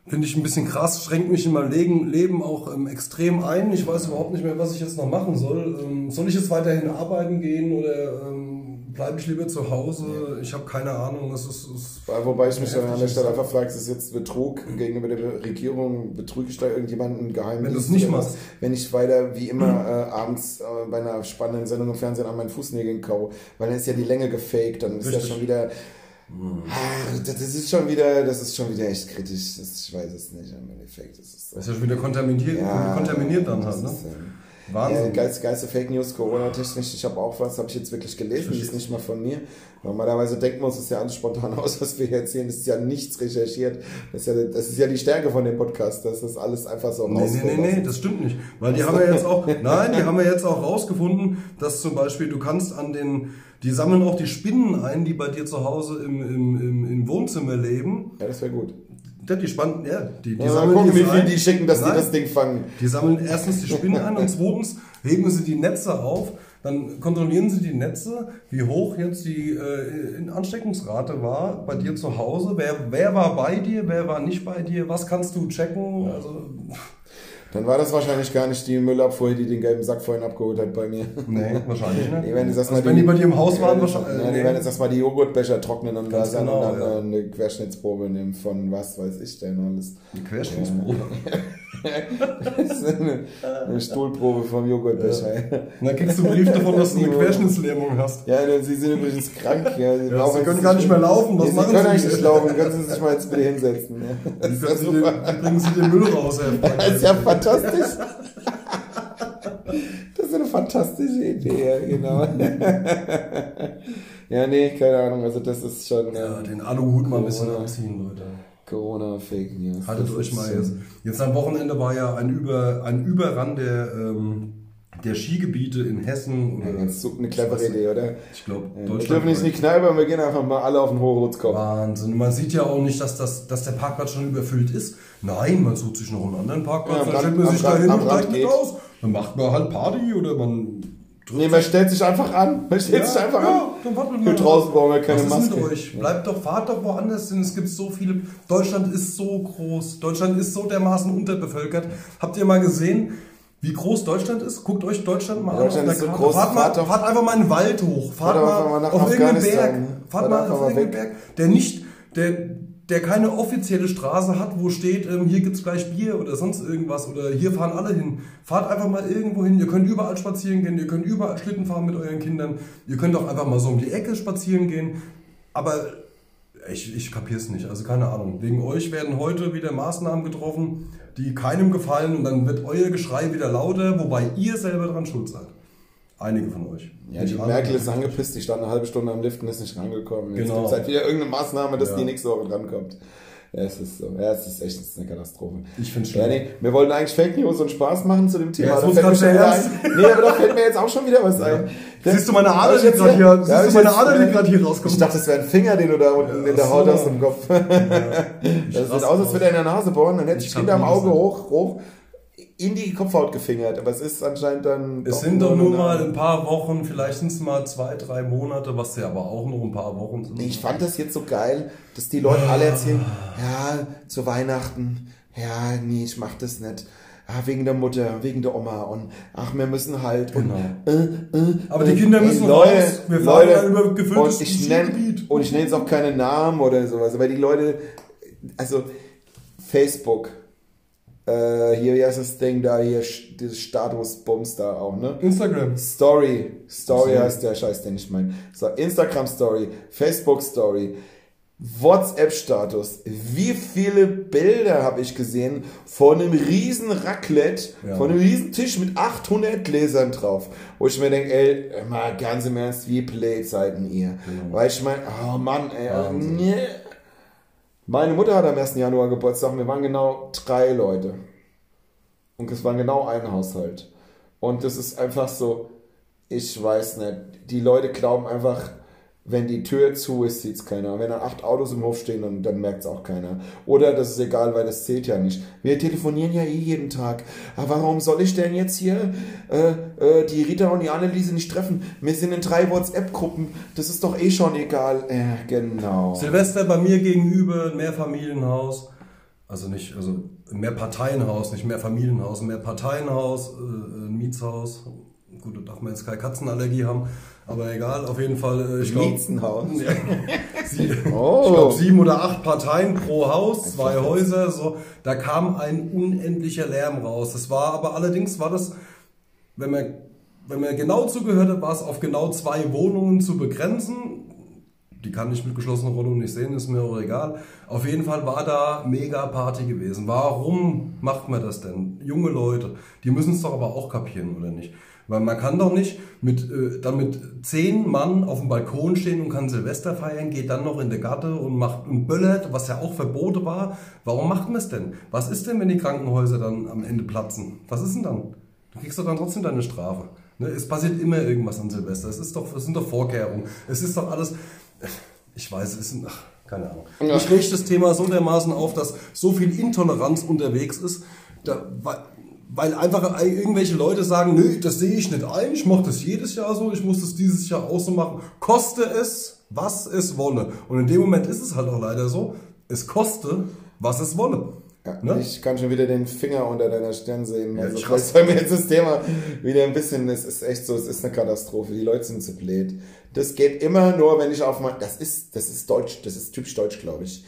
Finde ich ein bisschen krass, schränkt mich in meinem Leben, auch ähm, extrem ein. Ich weiß überhaupt nicht mehr, was ich jetzt noch machen soll. Ähm, soll ich jetzt weiterhin arbeiten gehen oder ähm, bleibe ich lieber zu Hause? Ich habe keine Ahnung. Es ist, es Wobei ich mich dann an der. Stelle einfach frage, ist jetzt Betrug gegenüber der Regierung? Betrüge ich da irgendjemanden geheim? Wenn du es nicht machst. Wenn ich weiter wie immer äh, abends äh, bei einer spannenden Sendung im Fernsehen an meinen Fußnägeln kau, weil dann ist ja die Länge gefaked, dann ist ja Richtig. schon wieder. Ah, das ist schon wieder, das ist schon wieder echt kritisch. Das, ich weiß es nicht im Endeffekt. Das ist so. Das ist ja schon wieder kontaminiert, Ja, kontaminiert dann halt. Ne? Wahnsinn. geilste, geilste Fake News, Corona-technisch. Ich habe auch was, habe ich jetzt wirklich gelesen, die ist nicht mal von mir. Normalerweise denkt man uns das ja alles spontan aus, was wir hier erzählen. Das ist ja nichts recherchiert. Das ist ja, das ist ja die Stärke von dem Podcast, dass das alles einfach so Nee, nee, nee, rausfällt. nee, das stimmt nicht. Weil die haben ja jetzt auch, nein, die haben ja jetzt auch rausgefunden, dass zum Beispiel du kannst an den, die sammeln auch die Spinnen ein, die bei dir zu Hause im, im, im, im Wohnzimmer leben. Ja, das wäre gut. Ja, die spannen, ja, die, die Ja, sammeln gucken, die wie viel die schicken, dass Nein, die das Ding fangen. Die sammeln erstens die Spinnen ein und zweitens heben sie die Netze auf. Dann kontrollieren sie die Netze, wie hoch jetzt die äh, Ansteckungsrate war bei dir zu Hause. Wer, wer war bei dir, wer war nicht bei dir, was kannst du checken? Also, Dann war das wahrscheinlich gar nicht die Müllabfuhr, die den gelben Sack vorhin abgeholt hat bei mir. nee, wahrscheinlich nicht. Die werden jetzt erstmal also, wenn die bei dir im Haus waren, wahrscheinlich. Ja, die werden jetzt erstmal die Joghurtbecher trocknen und da genau, und dann ja. äh, eine Querschnittsprobe nehmen von was weiß ich denn alles. Die Querschnittsprobe. Das ist eine, eine Stuhlprobe vom Joghurtbecher. Ja. Und dann kriegst du einen Brief davon, dass du eine Querschnittslähmung hast. Ja, denn sie sind übrigens krank. Ja, sie, Ja, sie können gar nicht mehr laufen. Was nee, machen sie können eigentlich nicht laufen. Können Sie sich mal jetzt bitte hinsetzen. Ja. Die, bringen sie den, Müll raus. Das ist ja fantastisch. Das ist eine fantastische Idee, ja, genau. Ja, nee, keine Ahnung. Also, das ist schon Ja, ähm, den Aluhut mal ein bisschen Corona. anziehen, Leute. Corona-Fake News. Haltet euch mal jetzt. Jetzt am Wochenende war ja ein, Über, ein Überrun der, ähm, der Skigebiete in Hessen. Ja, Oder, ganz so eine clevere Idee, oder? ich glaube, Ja, wir dürfen nicht in die Deutschland. Kneipe, aber wir gehen einfach mal alle auf den Hochrotzkopf. Wahnsinn. Man sieht ja auch nicht, dass, das, dass der Parkplatz schon überfüllt ist. Nein, man sucht sich noch einen anderen Parkplatz, Ja, dann stellt man sich da hin und steigt mit aus. Dann macht man halt Party oder man Nee, man stellt sich einfach an. Man stellt sich einfach an. dann wartet Für draußen brauchen wir keine Was ist Maske. mit euch? Bleibt doch, fahrt doch woanders hin. Es gibt so viele. Deutschland ist so groß. Deutschland ist so dermaßen unterbevölkert. Habt ihr mal gesehen, wie groß Deutschland ist? Guckt euch Deutschland mal Deutschland an. ist so groß, Fahrt, mal, fahrt einfach mal in den Wald hoch. Fahrt, Fahrt mal, mal auf irgendeinen. Berg. Fahrt mal auf irgendeinen. Berg, der nicht, der, der keine offizielle Straße hat, wo steht, ähm, hier gibt's gleich Bier oder sonst irgendwas oder hier fahren alle hin. Fahrt einfach mal irgendwo hin. Ihr könnt überall spazieren gehen, ihr könnt überall Schlitten fahren mit euren Kindern. Ihr könnt auch einfach mal so um die Ecke spazieren gehen. Aber ich, ich kapier's nicht, also keine Ahnung. Wegen euch werden heute wieder Maßnahmen getroffen, die keinem gefallen und dann wird euer Geschrei wieder lauter, wobei ihr selber dran schuld seid. Einige von euch. Ja, Nicht die alle. Merkel ist angepisst, die stand eine halbe Stunde am Lift und ist nicht rangekommen. Jetzt Genau. gibt es halt wieder irgendeine Maßnahme, dass Ja. die nächste Woche drankommt. Ja, es ist so. Ja, es ist echt es ist eine Katastrophe. Ich find's Ja, schlimm. nee, wir wollten eigentlich Fake News und Spaß machen zu dem Thema. Ja, jetzt Da muss fällt mir Ernst. ein. Nee, aber da fällt mir jetzt auch schon wieder was ein. Siehst du meine Ader, die gerade hier, ja, siehst du ich meine Ader, die gerade hier rauskommt? Ich dachte, das wäre ein Finger, den du da unten in der Haut so. hast im Kopf. Das sieht aus, als würde er in der Nase bohren, dann hätte ich hab nie Auge gesehen. hoch, hoch in die Kopfhaut gefingert. Aber es ist anscheinend dann. Es sind doch nur mal ein paar Wochen, vielleicht sind es mal zwei, drei Monate, was ja aber auch noch ein paar Wochen sind. Ich fand das jetzt so geil, dass die Leute alle erzählen, ja, zu Weihnachten, ja, nee, ich mach das nicht. Ah, wegen der Mutter, wegen der Oma und ach, wir müssen halt. Und, äh, äh, Aber die Kinder ey, müssen Leute, raus. Wir fahren Leute, über gefülltes und ich nenn. Und ich nenne jetzt auch keine Namen oder sowas, aber die Leute, also Facebook, äh, hier, wie heißt das Ding da, hier, dieses Statusbums da auch, ne? Instagram. Story. Story So. heißt der Scheiß, den ich meine. So, Instagram Story, Facebook Story, WhatsApp Status. Wie viele Bilder habe ich gesehen von einem riesen Raclette, Ja. von einem riesen Tisch mit 800 Gläsern drauf, wo ich mir denke, ey, mal ganz im Ernst, wie Playzeiten ihr. Weil ich meine, oh Mann, ey. Wahnsinn. nee. Meine Mutter hat am 1. Januar Geburtstag und wir waren genau drei Leute. Und es war genau ein Haushalt. Und das ist einfach so, ich weiß nicht, die Leute glauben einfach, wenn die Tür zu ist, sieht es keiner. Wenn dann acht Autos im Hof stehen, dann, dann merkt es auch keiner. Oder das ist egal, weil das zählt ja nicht. Wir telefonieren ja eh jeden Tag. Aber warum soll ich denn jetzt hier äh, äh, die Rita und die Anneliese nicht treffen? Wir sind in drei WhatsApp-Gruppen. Das ist doch eh schon egal. Äh, genau. Silvester bei mir gegenüber, Mehrfamilienhaus. Also nicht, also ein Mehrparteienhaus, nicht Mehrfamilienhaus, ein Mehrparteienhaus, äh, ein Mietshaus. Gut, da darf man jetzt keine Katzenallergie haben, aber egal, auf jeden Fall. Äh, ich glaub- Mietzenhaus. Ja. Sie, Oh. Ich glaube, sieben oder acht Parteien pro Haus, zwei Häuser, so. Da kam ein unendlicher Lärm raus. Das war aber allerdings, war das, wenn man, wenn man genau zugehört hat, war es auf genau zwei Wohnungen zu begrenzen. Die kann ich mit geschlossener Wohnung nicht sehen, ist mir auch egal. Auf jeden Fall war da mega Party gewesen. Warum macht man das denn? Junge Leute, die müssen es doch aber auch kapieren, oder nicht? Weil man kann doch nicht mit, äh, dann mit zehn Mann auf dem Balkon stehen und kann Silvester feiern, geht dann noch in der Gatte und macht und böllert, was ja auch verboten war. Warum macht man es denn? Was ist denn, wenn die Krankenhäuser dann am Ende platzen? Was ist denn dann? Du kriegst doch dann trotzdem deine Strafe. Ne? Es passiert immer irgendwas an Silvester. Es, ist doch, es sind doch Vorkehrungen. Es ist doch alles. Ich weiß, es sind. Ach, keine Ahnung. Ja. Mich riecht das Thema so dermaßen auf, dass so viel Intoleranz unterwegs ist, da, weil, einfach irgendwelche Leute sagen, nö, das sehe ich nicht ein, ich mache das jedes Jahr so, ich muss das dieses Jahr auch so machen. Koste es, was es wolle. Und in dem Moment ist es halt auch leider so, es koste, was es wolle. Ja, Ne? Ich kann schon wieder den Finger unter deiner Stirn sehen. Ja, Also ich vielleicht soll mir jetzt das Thema wieder ein bisschen, es ist echt so, es ist eine Katastrophe. Die Leute sind zu blöd. Das geht immer nur, wenn ich auf mein, das ist, das ist deutsch, das ist typisch deutsch, glaube ich.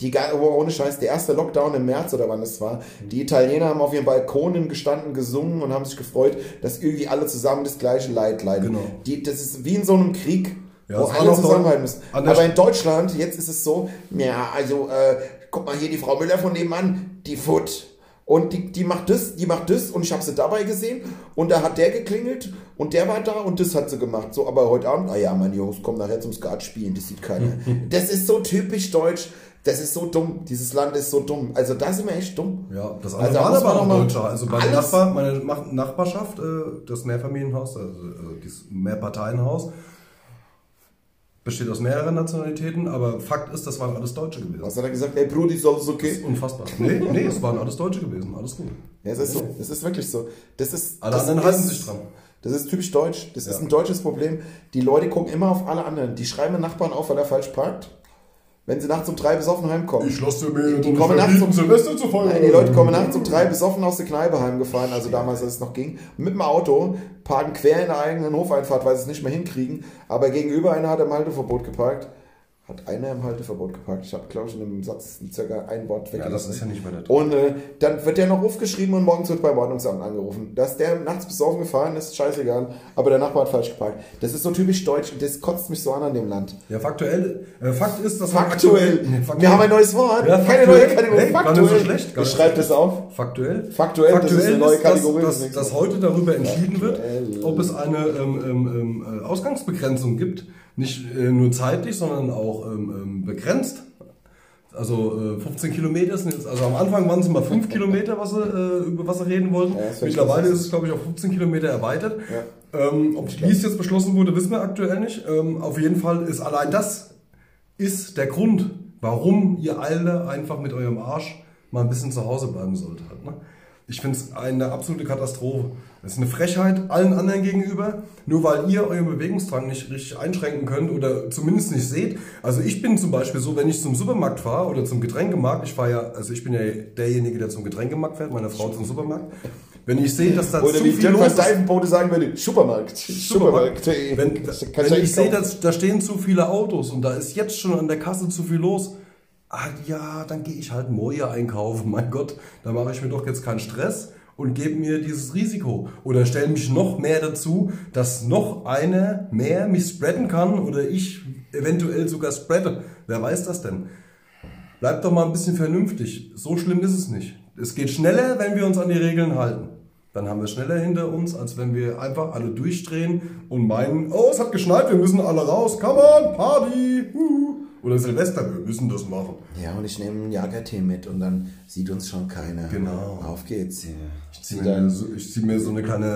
Die, oh, ohne Scheiß, der erste Lockdown im März oder wann es war, die Italiener haben auf ihren Balkonen gestanden, gesungen und haben sich gefreut, dass irgendwie alle zusammen das gleiche Leid leiden. Genau. Die, das ist wie in so einem Krieg, Ja, wo alle zusammenhalten müssen. Aber in Deutschland, jetzt ist es so, ja, also, äh, guck mal hier, die Frau Müller von nebenan, die Foot. Und die, die macht das, die macht das und ich habe sie dabei gesehen und da hat der geklingelt und der war da und das hat sie gemacht. So, aber heute Abend, ah ja, meine Jungs kommen nachher zum Skat spielen, das sieht keiner. das ist so typisch deutsch, das ist so dumm, dieses Land ist so dumm. Also da sind wir echt dumm. Ja, das Also andere da war aber noch mal Deutscher. Also alles- Nachbar, meine Nachbarschaft, äh, das Mehrfamilienhaus, also äh, dieses Mehrparteienhaus, besteht aus mehreren Nationalitäten, aber Fakt ist, das waren alles Deutsche gewesen. Was hat er gesagt? Ey Brudi, ist alles Das okay? ist unfassbar. Nee, nee, es waren alles Deutsche gewesen, alles gut. Ja, es ist so, es ist wirklich so. Das ist, Alle das anderen ist, halten sich dran. Das ist typisch deutsch. Das ist Ja. ein deutsches Problem. Die Leute gucken immer auf alle anderen. Die schreiben den Nachbarn auf, weil er falsch parkt. Wenn sie nachts um drei besoffen heimkommen. lasse mir Die kommen nachts um Silvester zu feiern. Nein, die Leute kommen nachts um drei besoffen aus der Kneipe heimgefahren, also damals, als es noch ging, mit dem Auto, parken quer in der eigenen Hofeinfahrt, weil sie es nicht mehr hinkriegen. Aber gegenüber einer hat im Halteverbot geparkt. Hat einer im Halteverbot geparkt. Ich habe, glaube ich, in dem Satz circa ein Wort Ja, weggelassen. das ist ja nicht mehr nett. Und äh, dann wird der noch aufgeschrieben und morgens wird beim Ordnungsamt angerufen. Dass der nachts besoffen gefahren ist, scheißegal. Aber der Nachbar hat falsch geparkt. Das ist so typisch deutsch und das kotzt mich so an an dem Land. Ja, faktuell. Äh, Fakt ist, dass Faktuell. Nee, faktuell. Wir haben ein neues Wort. Ja, Keine faktuell. neue Kategorie. Hey, nicht so schlecht, Ich schreibe das auf. Faktuell. Faktuell, das ist eine neue Kategorie, das Dass, dass, dass heute darüber entschieden wird, Faktuell. ob es eine ähm, ähm, ähm, äh, Ausgangsbegrenzung gibt. Nicht äh, nur zeitlich, sondern auch ähm, ähm, begrenzt. Also äh, 15 Kilometer sind jetzt, also am Anfang waren es mal 5 Kilometer, was sie, äh, über was sie reden wollten. Ja, Mittlerweile ist es, glaube ich, auf 15 Kilometer erweitert. Ja. Ähm, ob dies jetzt beschlossen wurde, wissen wir aktuell nicht. Ähm, auf jeden Fall ist allein das ist der Grund, warum ihr alle einfach mit eurem Arsch mal ein bisschen zu Hause bleiben solltet. Halt, ne? Ich finde es eine absolute Katastrophe. Das ist eine Frechheit allen anderen gegenüber, nur weil ihr euren Bewegungsdrang nicht richtig einschränken könnt oder zumindest nicht seht. Also ich bin zum Beispiel so, wenn ich zum Supermarkt fahre oder zum Getränkemarkt, ich fahre ja, also ich bin ja derjenige, der zum Getränkemarkt fährt, meine Frau zum Supermarkt. Wenn ich sehe, dass da Oder zu wie viel los ist, sagen würde, Supermarkt. Supermarkt. Supermarkt. Wenn, wenn ich sehe, dass da stehen zu viele Autos und da ist jetzt schon an der Kasse zu viel los, ah ja, dann gehe ich halt Moje einkaufen. Mein Gott, da mache ich mir doch jetzt keinen Stress und gebe mir dieses Risiko. Oder stelle mich noch mehr dazu, dass noch einer mehr mich spreaden kann oder ich eventuell sogar spreade. Wer weiß das denn? Bleibt doch mal ein bisschen vernünftig. So schlimm ist es nicht. Es geht schneller, wenn wir uns an die Regeln halten. Dann haben wir schneller hinter uns, als wenn wir einfach alle durchdrehen und meinen, oh, es hat geschneit, wir müssen alle raus. Come on, Party. huhu. Oder Silvester, wir müssen das machen. Ja, und ich nehme einen Jagertee mit und dann sieht uns schon keiner. Genau. Auf geht's. Ich ziehe mir, so, ich zieh mir so eine kleine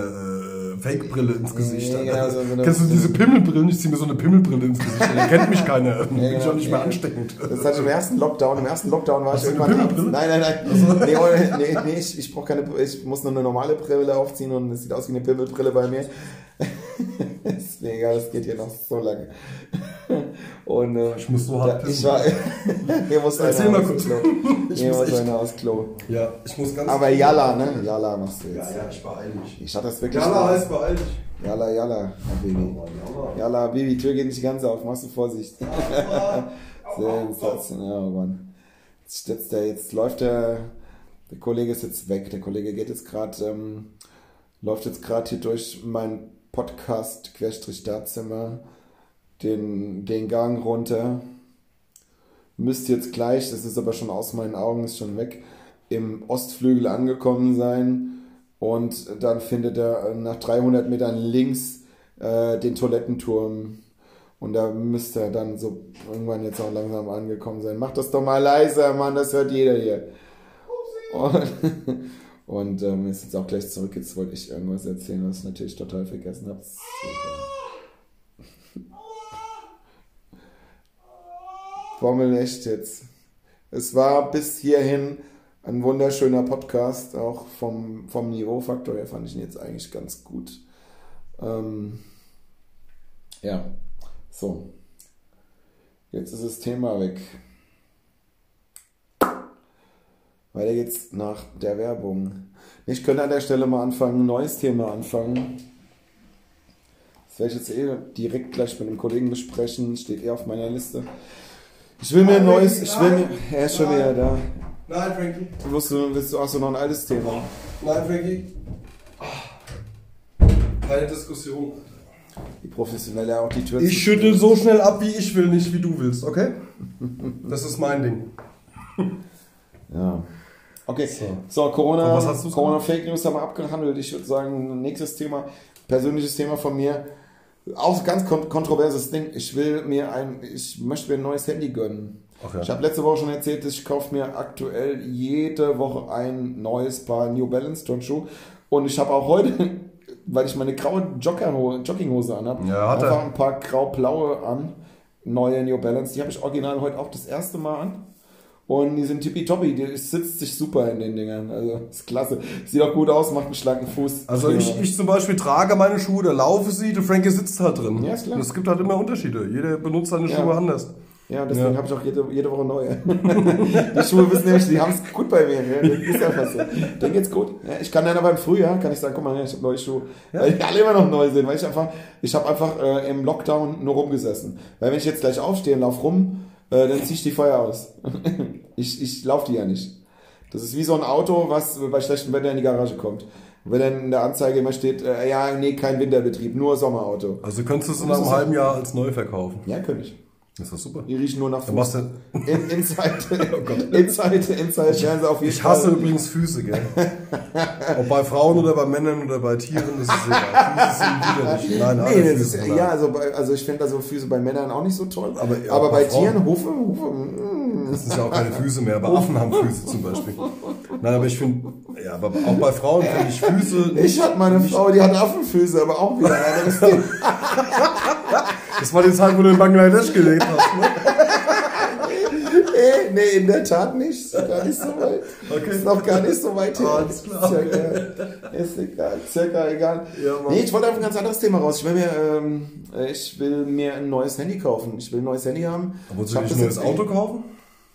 äh, Fake-Brille ins Gesicht. Ja, genau, so eine- Kennst du diese Pimmelbrillen? Ich ziehe mir so eine Pimmelbrille ins Gesicht. Da kennt mich keiner. Bin ich auch nicht mehr Ja. ansteckend. Das hatte ich im ersten Lockdown. Im ersten Lockdown war Hast ich irgendwann. Pimmelbrille? Nein, nein, nein. Nee, oh, nee, nee, ich, ich brauche keine. Ich muss nur eine normale Brille aufziehen und es sieht aus wie eine Pimmelbrille bei mir. egal, das geht hier noch so lange. Und äh, Ich muss so da, hart ich pissen. war. hier muss Erzähl mal kurz. Klo. Ich Hier muss einer aufs Klo. Ja, ich muss ganz... Aber Jalla, ne? Jalla machst du Ja, jetzt. ja, ich beeile mich. Ich hatte das wirklich. Jalla heißt beeil dich. Jalla, mein Baby. Jalla, Baby, Tür geht nicht ganz auf, machst du Vorsicht. Sensationell, oh Mann. Jetzt, jetzt, der, jetzt läuft der, der Kollege ist jetzt weg. Der Kollege geht jetzt gerade, ähm, läuft jetzt gerade hier durch mein Podcast Querstrich-Startzimmer den, den Gang runter. Müsste jetzt gleich, das ist aber schon aus meinen Augen, ist schon weg, im Ostflügel angekommen sein. Und dann findet er nach 300 Metern links äh, den Toilettenturm. Und da müsste er dann so irgendwann jetzt auch langsam angekommen sein. Mach das doch mal leiser, Mann, das hört jeder hier. Und, und ähm, ist jetzt auch gleich zurück. Jetzt wollte ich irgendwas erzählen, was ich natürlich total vergessen habe. Bommel echt jetzt. Es war bis hierhin ein wunderschöner Podcast, auch vom, vom Niveaufaktor her fand ich ihn jetzt eigentlich ganz gut. Ähm, ja, so. Jetzt ist das Thema weg. Weiter geht's nach der Werbung. Ich könnte an der Stelle mal anfangen, ein neues Thema anfangen. Das werde ich jetzt eh direkt gleich mit einem Kollegen besprechen, steht eh auf meiner Liste. Ich will mir ein neues, ich will mir, er ist schon wieder da. Nein, Frankie. Willst du, willst du, hast du noch ein altes Thema? Nein, Frankie. Keine Diskussion. Die professionelle auch die Tür Ich schüttel so schnell ab, wie ich will, nicht wie du willst, okay? Das ist mein Ding. Ja. Okay, So. so, Corona, Corona Fake News haben wir abgehandelt. Ich würde sagen, nächstes Thema, persönliches Thema von mir. Auch ganz kon kontroverses Ding. Ich will mir ein, ich möchte mir ein neues Handy gönnen. Ja. Ich habe letzte Woche schon erzählt, ich kaufe mir aktuell jede Woche ein neues Paar New Balance Turnschuh. Und ich habe auch heute, weil ich meine graue Jogginghose anhabe, Ja, hat er. einfach ein paar grau-blaue an, neue New Balance. Die habe ich original heute auch das erste Mal an. Und die sind tippitoppi, die sitzt sich super in den Dingern. Also ist klasse. Sieht auch gut aus, macht einen schlanken Fuß. Also ich, ich zum Beispiel trage meine Schuhe, da laufe sie, der Frankie sitzt halt drin. Ja, ist klar. Es gibt halt immer Unterschiede. Jeder benutzt seine Ja. Schuhe anders. Ja, deswegen Ja. habe ich auch jede, jede Woche neue. die Schuhe wissen nämlich, die haben es gut bei mir. Ja, das ist einfach so. Denen geht's gut. Ja, ich kann dann aber im Frühjahr, kann ich sagen, guck mal, ich habe neue Schuhe. Weil die alle immer noch neu sind. Weil ich einfach, ich habe einfach äh, im Lockdown nur rumgesessen. Weil wenn ich jetzt gleich aufstehe und lauf rum, äh, dann zieh ich die Feuer aus. ich ich laufe die ja nicht. Das ist wie so ein Auto, was bei schlechtem Wetter in die Garage kommt. Wenn dann in der Anzeige immer steht, äh, ja, nee, kein Winterbetrieb, nur Sommerauto. Also könntest du es in einem halben Jahr als neu verkaufen. Ja, könnte ich. Das ist doch super. Die riechen nur nach Dann machst du, In, Inside, Inside, Inside werden sie auf jeden ich hasse Fall. übrigens Füße, gell? Ob bei Frauen oder bei Männern oder bei Tieren, das ist egal. Füße sind widerlich. Nein, alle Nee, das ist, ja, also, bei, also ich finde also Füße bei Männern auch nicht so toll. Aber- ja, aber bei bei. Tieren, Hufe, Hufe, mm. Das sind ja auch keine Füße mehr, aber Affen haben Füße zum Beispiel. Nein, aber ich finde, ja, aber auch bei Frauen finde ich Füße. Ich hatte meine Frau, die hat Affenfüße, aber auch wieder ein anderes Thema. Das war die Zeit, wo du in Bangladesch gelebt hast, ne? nee, nee, in der Tat nicht. Ist gar nicht so weit. Okay. Ist noch gar nicht so weit her. Alles klar. Ist, ja, äh, ist egal, circa egal. Ja, nee, ich wollte auf ein ganz anderes Thema raus. Ich will mir, ähm, ich will mir ein neues Handy kaufen. Ich will ein neues Handy haben. Wolltest Ich du nicht ein neues Auto kaufen?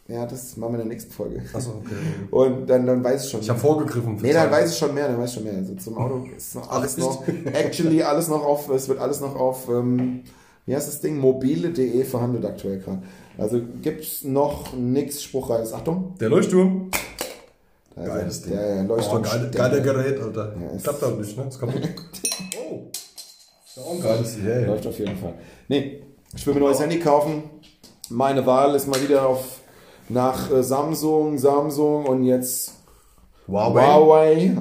Ja, das machen wir in der nächsten Folge. Achso, okay. Und dann, dann weiß ich schon. Ich habe vorgegriffen. Nee, dann weiß ich schon mehr, dann weiß ich schon mehr. Also zum Auto ist noch alles noch, actually alles noch auf, es wird alles noch auf, ähm, wie heißt das Ding? Mobile.de verhandelt aktuell gerade. Also gibt's noch nichts Spruchreiches. Achtung. Der Leuchtturm. Da Geiles. Ding. Der, Leuchtturm. Oh, geile, geiler Gerät, Alter. Ja, Klappt doch nicht, ne? Ist kaputt. Oh. Ist auch ein geiles. Läuft auf jeden Fall. Nee, ich will mir ein neues Handy kaufen. Meine Wahl ist mal wieder auf nach äh, Samsung, Samsung und jetzt Huawei. Huawei.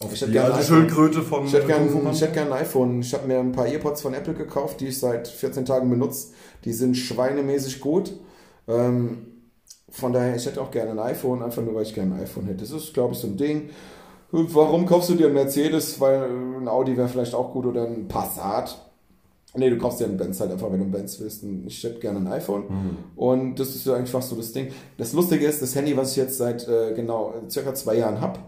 Auf Ich hätte die gerne alte ein Schildkröte von Ich hätte Panda. ich hätte gern ein iPhone. Ich habe mir ein paar Earpods von Apple gekauft, die ich seit 14 Tagen benutze. Die sind schweinemäßig gut. Ähm, von daher, ich hätte auch gerne ein iPhone, einfach nur, weil ich gerne ein iPhone hätte. Das ist, glaube ich, so ein Ding. Warum kaufst du dir einen Mercedes? Weil äh, ein Audi wäre vielleicht auch gut oder ein Passat. Nee, du kaufst dir einen Benz halt einfach, wenn du einen Benz willst. Ich hätte gerne ein iPhone. Und das ist ja eigentlich fast so das Ding. Das Lustige ist, das Handy, was ich jetzt seit äh, genau circa zwei Jahren habe,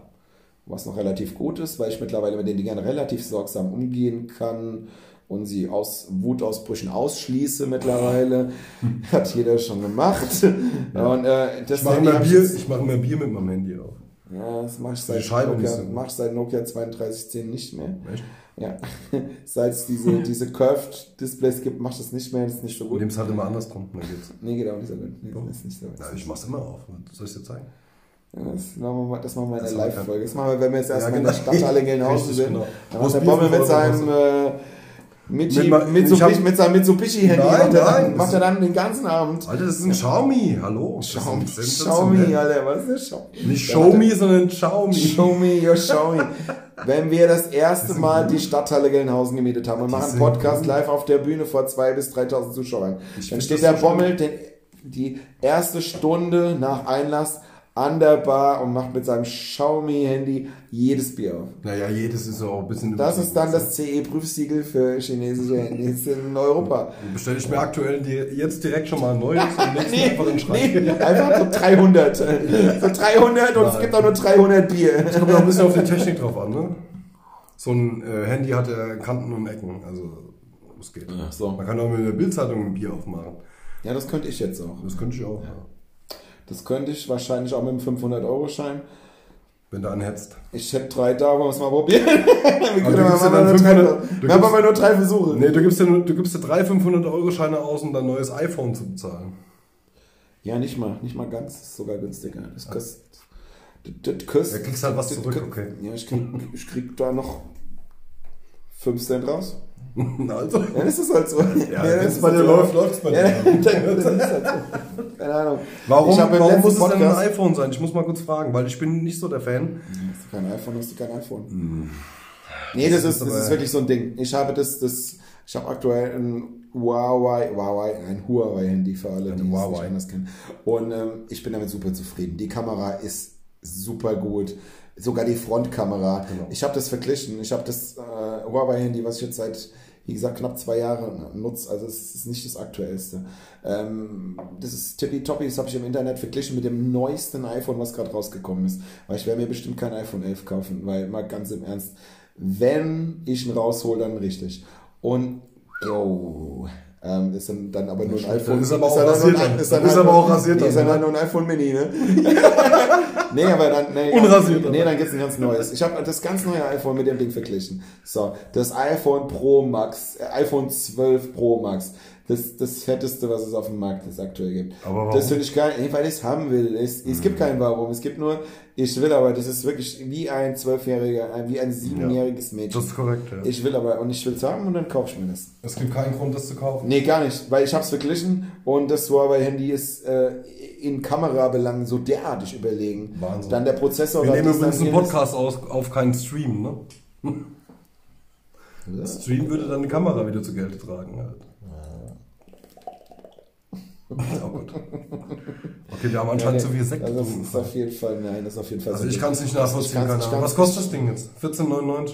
was noch relativ gut ist, weil ich mittlerweile mit den Dingern relativ sorgsam umgehen kann und sie aus Wutausbrüchen ausschließe mittlerweile. Hat jeder schon gemacht. Und äh, Ich mache immer Bier, ich mache immer Bier mit meinem Handy auf. ja, das mache ich seit Nokia, mach ich seit Nokia 3210 nicht mehr. Echt? Ja, seit es diese, diese Curved Displays gibt, macht das nicht mehr, das ist nicht so Du gut. nimmst halt immer andersrum, dann geht's. Nee, geht auch nicht so gut. Nee, das ist nicht so gut. Ja, ich mach's immer auf. Soll ich dir zeigen? Ja, Das machen wir, mal- das machen wir in Das der Live-Folge. Das machen wir, wenn wir jetzt erstmal Ja, in der genau. Stadthalle Gelnhausen sind. genau. Dann macht der Bommel mit seinem äh, Mit Mitsubishi, ich hab- mit seinem Mitsubishi-Handy Nein, macht, er dann, macht das- er dann den ganzen Abend. Alter, das ist ein Xiaomi. Hallo. Das Xiaomi, ein Xiaomi. Alter, was ist das? Xiaomi? Nicht Xiaomi, sondern Xiaomi. Show me your Xiaomi. Wenn wir das erste Mal die Stadthalle Gelnhausen gemietet haben und machen Podcast gut. live auf der Bühne vor 2.000 bis 3.000 Zuschauern, Ich dann steht das der so. Bommel den, die erste Stunde nach Einlass an der Bar und macht mit seinem Xiaomi-Handy jedes Bier auf. Naja, jedes ist auch ein bisschen Das ist dann das CE-Prüfsiegel für chinesische Handys in Europa. Bestelle ich mir aktuell die, jetzt direkt schon mal ein neues und einfach in den Schrank. Nee, einfach so 300. So 300 und es Nein. gibt auch nur 300 Bier. Kommt auch ein bisschen auf die Technik drauf an, ne? So ein äh, Handy hat ja Kanten und Ecken, also es geht. Ach so. Man kann auch mit einer Bildzeitung ein Bier aufmachen. Ja, das könnte ich jetzt auch. Das könnte ich auch, ja. Das könnte ich wahrscheinlich auch mit einem 500-Euro-Schein. wenn du anhetzt. Ich hätte drei da, wollen wir es mal probieren. wir Aber du gibst ja mal dann nur drei, 500 du wir haben gibst- aber nur drei Versuche. Nee, du gibst dir, du gibst dir drei 500-Euro-Scheine aus, um dein neues iPhone zu bezahlen. Ja, nicht mal, nicht mal ganz, das ist sogar günstiger. Das kostet, das, kostet, Ja, kriegst halt was zurück, okay. Ja, ich krieg, ich krieg da noch 5 Cent raus. also. Ja, das ist halt so. Ja, wenn das es bei dir läuft, läuft es bei Ja, dir. das ist halt so. Keine Ahnung. Warum, warum muss es denn ein iPhone sein? Ich muss mal kurz fragen, weil ich bin nicht so der Fan. Hast du kein iPhone, hast du kein iPhone. Nee, das, ist, das ist wirklich so ein Ding. Ich habe das, das, ich habe aktuell ein Huawei, Huawei, ein Huawei-Handy für alle, die es Huawei. anders kennen. Und ähm, ich bin damit super zufrieden. Die Kamera ist super gut. Sogar die Frontkamera. Genau. Ich habe das verglichen. Ich habe das äh, Huawei-Handy, was ich jetzt seit wie gesagt, knapp zwei Jahre nutze. Also es ist nicht das aktuellste. Ähm, das ist tippitoppi, das habe ich im Internet verglichen mit dem neuesten iPhone, was gerade rausgekommen ist. Weil ich werde mir bestimmt kein iPhone 11 kaufen, weil mal ganz im Ernst, wenn ich ihn raushole, dann richtig. Und, yo, ähm, ist dann, dann aber nur ein iPhone. Ist aber auch rasiert ist aber auch rasiert Ist dann nur ein iPhone Mini, ne? nee, aber dann, nee, Unrasiert Nee, dann gibt's ein ganz neues. Ich habe das ganz neue iPhone mit dem Ding verglichen. So, das iPhone Pro Max, äh, iPhone 12 Pro Max. Das, das fetteste, was es auf dem Markt ist, aktuell gibt. Aber warum? Das finde ich geil, nee, weil ich es haben will. Es, es gibt kein Warum. Es gibt nur, ich will aber, das ist wirklich wie ein Zwölfjähriger, wie ein siebenjähriges Mädchen. Das ist korrekt, ja. Ich will aber, und ich will es haben und dann kaufe ich mir das. Es gibt keinen Grund, das zu kaufen. Nee, gar nicht, weil ich habe es verglichen und das Huawei-Handy ist äh, in Kamerabelangen so derartig überlegen. Wahnsinn. Dann der Prozessor... Wir nehmen übrigens einen. Podcast aus, auf keinen Stream, ne? Ja. Stream würde dann die Kamera wieder zu Geld tragen. Halt. Oh Gott. Okay, wir haben anscheinend zu viel Sekt. Also das ist auf jeden Fall, nein, das ist auf jeden Fall Also so ich kann es nicht Ich nachvollziehen. Keine Ahnung. Was kostet das Ding jetzt? 14,99?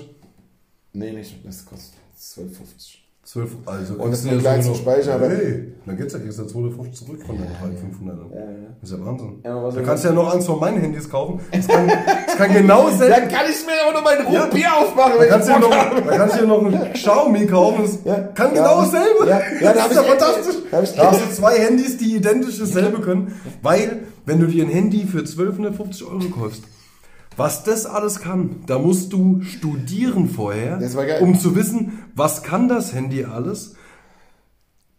Nee, nicht, das kostet 12,50. 12, also Und ist das kleinsten sogar noch- Speicher, aber- Hey, dann geht's ja, kriegst du ja 250 zurück von deinen 3500. Ja, ja. Das ist ja Wahnsinn. Ja, da kannst du ja noch eins von meinen Handys kaufen. Das kann, das kann genau Dann selber. kann ich mir auch noch mein Ja. Rohbier aufmachen, Da wenn kannst, ich Bock noch, habe. da kannst du ja noch ein Xiaomi kaufen. Das Ja. kann Ja. genau dasselbe. Ja. Ja, da das ist ja fantastisch. da Da hast du zwei Handys, die identisch dasselbe können. Weil, wenn du dir ein Handy für 1250 Euro kaufst, was das alles kann, da musst du studieren vorher, um zu wissen, was kann das Handy alles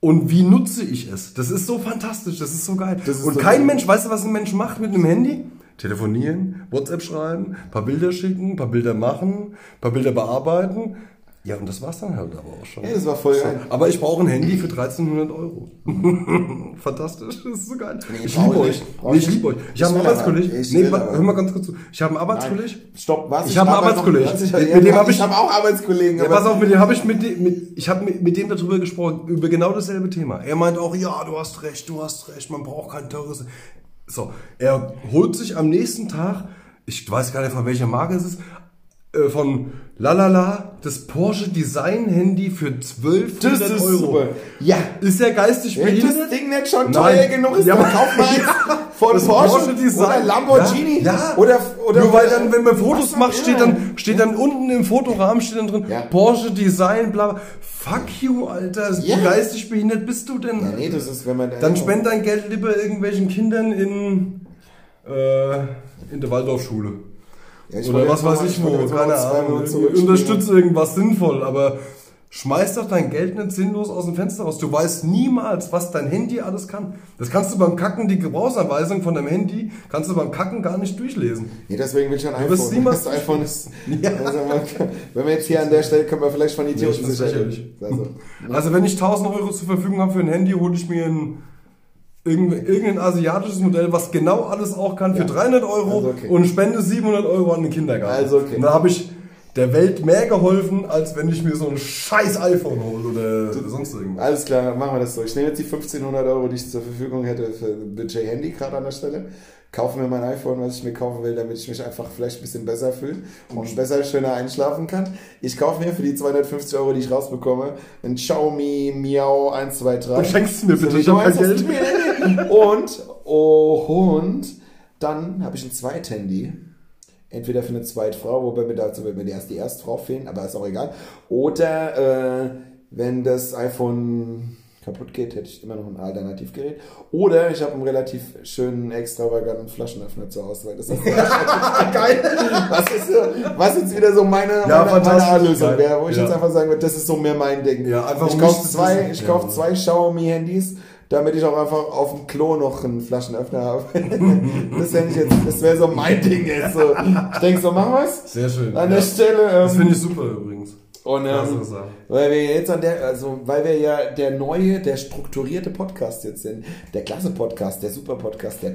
und wie nutze ich es. Das ist so fantastisch, das ist so geil. Ist und so kein geil. Mensch, weißt du, was ein Mensch macht mit einem Handy? Telefonieren, WhatsApp schreiben, paar Bilder schicken, paar Bilder machen, paar Bilder bearbeiten. Ja, und das war's dann halt aber auch schon. Ja, das war voll geil. Aber ich brauche ein Handy für 1300 Euro. Fantastisch, das ist so geil. Nee, ich liebe ich euch. Nee, ich ich liebe euch. Ich habe einen Ich Arbeitskollegen. Ich Nee, hör mal ganz kurz zu. Ich habe einen Arbeitskollegen. Stopp, was? Ich hab einen aber noch- Arbeitskollegen. Ich, Mit- ja, mit dem hab ich ich- habe auch Arbeitskollegen. Ja, pass auf, mit dem habe ich mit dem, mit, ich habe mit, mit dem darüber gesprochen, über genau dasselbe Thema. Er meint auch, ja, du hast recht, du hast recht, man braucht kein teures. So, er holt sich am nächsten Tag, ich weiß gar nicht von welcher Marke es ist, äh, von Lalala das Porsche Design Handy für 1200 Das ist Euro. super. Ja. Ist der geistig behindert? das Ding nicht schon Nein. teuer genug ist, Ja, dann aber- kauf mal Ja, von das Porsche, Porsche Design. oder Lamborghini Ja, ja. oder oder Nur weil dann, wenn man Fotos macht, steht dann, steht dann unten im Fotorahmen steht dann drin, Ja. Porsche Design, bla, bla. Fuck you, Alter. Ja. Wie geistig behindert bist du denn? Ja, nee, das ist, wenn man dann spend dein Geld lieber irgendwelchen Kindern in, äh, in der Waldorfschule. Ja, ich Oder was weiß ich wo, keine Ahnung. Zurückspielen. Unterstütze irgendwas sinnvoll, aber schmeiß doch dein Geld nicht sinnlos aus dem Fenster raus. Du weißt niemals, was dein Handy alles kann. Das kannst du beim Kacken, die Gebrauchsanweisung von deinem Handy, kannst du beim Kacken gar nicht durchlesen. Nee, deswegen will ich ein wirst iPhone. niemals- Das iPhone ist. Ja. Also man, wenn wir jetzt hier an der Stelle können wir vielleicht von Idioten ich find's sicher lächerlich. Also, Also wenn ich 1000 Euro zur Verfügung habe für ein Handy, hole ich mir ein irgendein, irgendein asiatisches Modell, was genau alles auch kann, für Ja. 300 Euro Also okay. und spende 700 Euro an den Kindergarten. Also okay. Und da habe ich der Welt mehr geholfen, als wenn ich mir so ein scheiß iPhone hole oder sonst irgendwas. alles klar, machen wir das so. Ich nehme jetzt die 1500 Euro, die ich zur Verfügung hätte für Budget Handy gerade an der Stelle. Kaufe mir mein iPhone, was ich mir kaufen will, damit ich mich einfach vielleicht ein bisschen besser fühle und besser, schöner einschlafen kann. Ich kaufe mir für die 250 Euro, die ich rausbekomme, ein Xiaomi Miao 123. Du schenkst mir bitte, ich hab du kein eins hast Geld. Und, oh, und dann habe ich ein Zweithandy. Entweder für eine Zweitfrau, wobei mir dazu wird mir erst die Erstfrau fehlen, aber ist auch egal. Oder äh, wenn das iPhone kaputt geht, hätte ich immer noch ein Alternativgerät. Oder ich habe einen relativ schönen, extravaganten Flaschenöffner zu Hause. weil Das ist geil. Was, ist was jetzt wieder so meine, Ja, meine, meine Geil. wäre, wo ich Ja. jetzt einfach sagen würde, das ist so mehr mein Ding. Ja, einfach ich um kaufe zwei, ich Ja. kauf zwei Xiaomi-Handys, damit ich auch einfach auf dem Klo noch einen Flaschenöffner habe. das wäre jetzt, das wäre so mein Ding jetzt. So. Ich denke so, machen wir's? Sehr schön. An ja. der Stelle. Ähm, Das finde ich super übrigens. und ähm, weil wir jetzt an der, also weil wir ja der neue, der strukturierte Podcast jetzt sind, der klasse Podcast, der super Podcast, der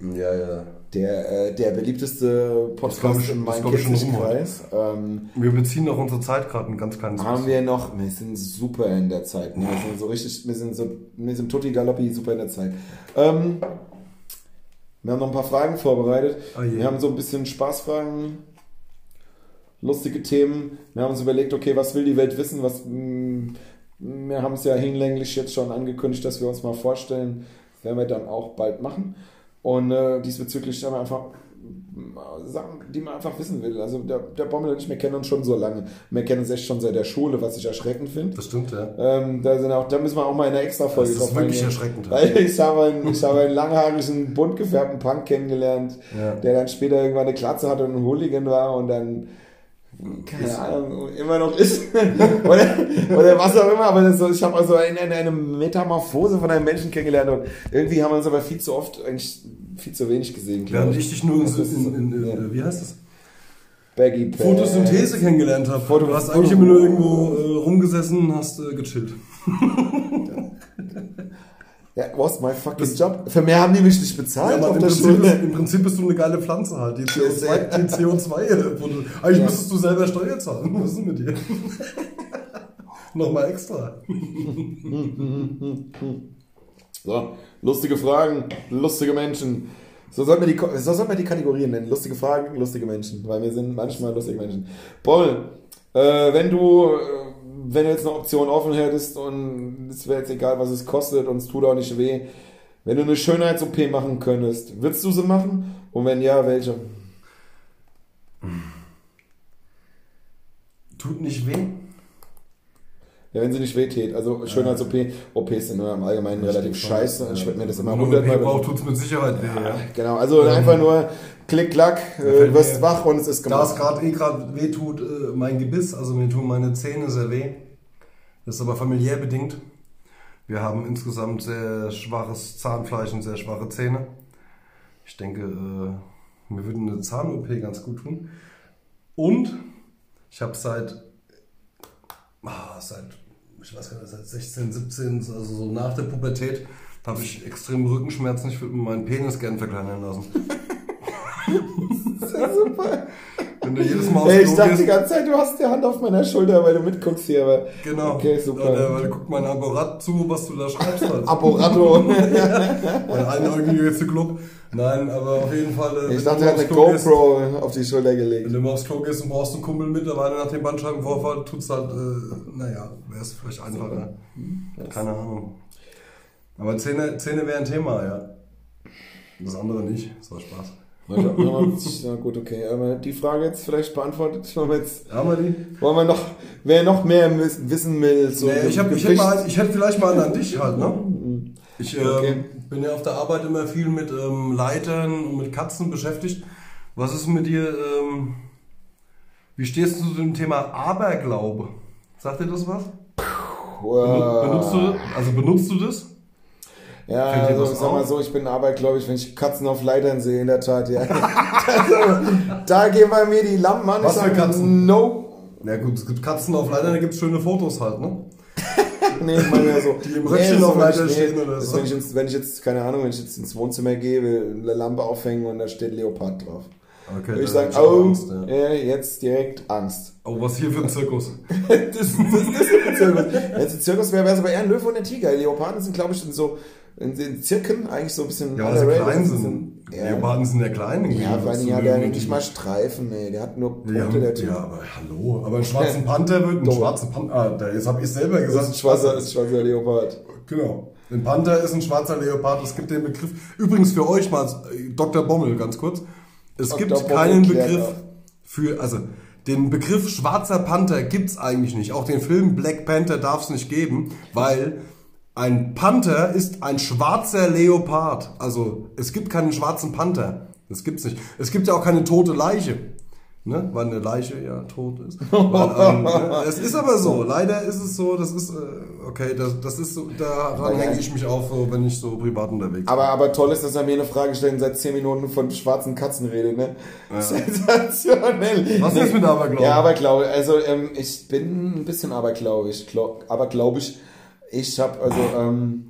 Ja, ja. Der, äh, der beliebteste Podcast ich- in meinem Kirchenkreis. Ähm, Wir beziehen auch unsere Zeit gerade ein ganz kleines haben wir noch, wir sind super in der Zeit. Ne? Wir sind so richtig, wir sind so, wir sind Tutti Galoppi super in der Zeit. Ähm, wir haben noch ein paar Fragen vorbereitet. Oh wir haben so ein bisschen Spaßfragen. lustige Themen. Wir haben uns überlegt, okay, was will die Welt wissen? Was, mh, wir haben es ja hinlänglich jetzt schon angekündigt, dass wir uns mal vorstellen, das werden wir dann auch bald machen. Und äh, diesbezüglich haben wir einfach Sachen, die man einfach wissen will. Also der, der Bommel und ich, wir kennen uns schon so lange. Wir kennen uns echt schon seit der Schule, was ich erschreckend finde. Das stimmt, ja. Ähm, da, sind auch, da müssen wir auch mal in einer extra Folge Das ist wirklich erschreckend. Weil ich habe einen, ich habe einen langhaarigen, bunt gefärbten Punk kennengelernt, Ja. der dann später irgendwann eine Glatze hatte und ein Hooligan war und dann keine Ahnung, immer noch ist. oder, oder was auch immer, aber so, ich habe also eine, eine, Metamorphose von einem Menschen kennengelernt und irgendwie haben wir uns aber viel zu oft, eigentlich viel zu wenig gesehen. glaub Während ich dich nur in, ist in, in, in wie heißt das? Baggy. Photosynthese kennengelernt habe. Foto- du hast eigentlich immer nur irgendwo äh, rumgesessen, hast äh, gechillt. Ja, was my fucking Job? Für mehr haben die mich nicht bezahlt aber auf im, der Prinzip ist, im Prinzip bist du eine geile Pflanze halt. Die CO2, die CO2 äh, produ- Eigentlich Ja. müsstest du selber Steuer zahlen. Was ist denn mit dir? Nochmal extra. So, lustige Fragen, lustige Menschen. So sollten wir die, so wir die Kategorien nennen. Lustige Fragen, lustige Menschen. Weil wir sind manchmal lustige Menschen. Paul, äh, wenn du, äh, wenn du jetzt eine Option offen hättest und es wäre jetzt egal, was es kostet und es tut auch nicht weh, wenn du eine Schönheits-OP machen könntest, würdest du sie machen? Und wenn ja, welche? Tut nicht weh. Ja, wenn sie nicht wehtät. Also Schönheits-OP, OPs sind nur im Allgemeinen relativ scheiße. Ich würde mir das immer hundertmal... Braucht, tut es mit Sicherheit weh. Ja. Genau, also einfach nur klick, klack, äh, wirst wach und es ist Da es gemacht. gerade eh gerade weh tut, äh, mein Gebiss, also mir tun meine Zähne sehr weh. Das ist aber familiär bedingt. Wir haben insgesamt sehr schwaches Zahnfleisch und sehr schwache Zähne. Ich denke, äh, mir würde eine Zahn-OP ganz gut tun. Und ich habe seit, ah, seit, ich weiß gar nicht, seit 16, 17, also so nach der Pubertät, habe ich extreme Rückenschmerzen. Ich würde mir meinen Penis gern verkleinern lassen. Das ist ja super. Wenn du jedes Mal aufs Ey, ich dachte gehst- die ganze Zeit, du hast die Hand auf meiner Schulter, weil du mitguckst hier, aber. Genau. Okay, super. Und, äh, weil guckt mein Apparat zu, was du da schreibst halt. Apporato. Mein einäugiger Zyklop. Nein, aber auf jeden Fall. äh, ich wenn dachte, er hat eine Klo gehst- GoPro auf die Schulter Wenn gelegt. du mal aufs Klo gehst und brauchst einen Kumpel mittlerweile nach dem Bandscheibenvorfall, tut's halt, äh, naja, wäre es vielleicht einfacher. Keine Ahnung. Aber Zähne, Zähne wäre ein Thema, ja. Das andere nicht. Das war Spaß. Ja, gut, okay. Aber die Frage jetzt vielleicht beantwortet. Wollen wir jetzt, Haben wir die? wollen wir noch, wer noch mehr wiss- wissen will, so. Nee, ich, hab, ich, hätte mal, ich hätte vielleicht mal an dich halt, ne? Ich ähm, Okay. bin ja auf der Arbeit immer viel mit ähm, Leitern und mit Katzen beschäftigt. Was ist mit dir, ähm, wie stehst du zu dem Thema Aberglaube? Sagt dir das was? Benu- Benutzt du, also benutzt du das? Ja, also ich sag mal so, ich bin aber, glaube ich, wenn ich Katzen auf Leitern sehe, in der Tat, ja. also, da gehen bei mir die Lampen an. Was ich für sag, Katzen? No. Ja gut, es gibt Katzen auf Leitern, da gibt es schöne Fotos halt, ne? Nee, ich meine ja so. Die im Röckchen so, auf wenn Leiter ich- stehen oder so. Wenn ich, ins, wenn ich jetzt, keine Ahnung, wenn ich jetzt ins Wohnzimmer gehe, will eine Lampe aufhängen und da steht Leopard drauf. Okay, Würde ich sagen, oh, Angst, ja. äh, jetzt direkt Angst. Oh, was hier für ein Zirkus. das, das, das ist ein Zirkus. Wenn es ein Zirkus wäre, wäre es aber eher ein Löwe und ein Tiger. Leoparden sind, glaube ich, so in den Zirken eigentlich so ein bisschen Ja, weil sie underrated. klein Das sind. Ja, Leoparden sind ja klein. ja vor allem hat der Löwen. nicht mal Streifen, nee. Der hat nur Punkte, Ja, der Typ. ja, aber hallo. Aber einen schwarzen Panther wird, einen Doch. schwarzen Panther, ah, da- jetzt habe ich selber Das gesagt. ist ein schwarzer, ist ein schwarzer Leopard. Genau. Ein Panther ist ein schwarzer Leopard. Es gibt den Begriff. Übrigens für euch mal, Dr. Bommel, ganz kurz. Es Dr. gibt Bommel keinen Begriff auf. für, also den Begriff schwarzer Panther gibt's eigentlich nicht. Auch den Film Black Panther darf es nicht geben, weil ein Panther ist ein schwarzer Leopard. Also es gibt keinen schwarzen Panther. Das gibt's nicht. Es gibt ja auch keine tote Leiche. Ne? Weil eine Leiche ja tot ist. Weil ein, ne? Es ist aber so. Leider ist es so. Das ist, äh, okay, das, das ist so, daran hänge ich mich auf, so, wenn ich so privat unterwegs bin. Aber, aber toll ist, dass er mir eine Frage stellt und seit 10 Minuten von schwarzen Katzen redet, ne? Sensationell. Was ist mit Aberglauben? Ja, Aberglaube. Also, ähm, ich bin ein bisschen aberglaubig. Glaub, aber glaube ich, ich habe also, ähm,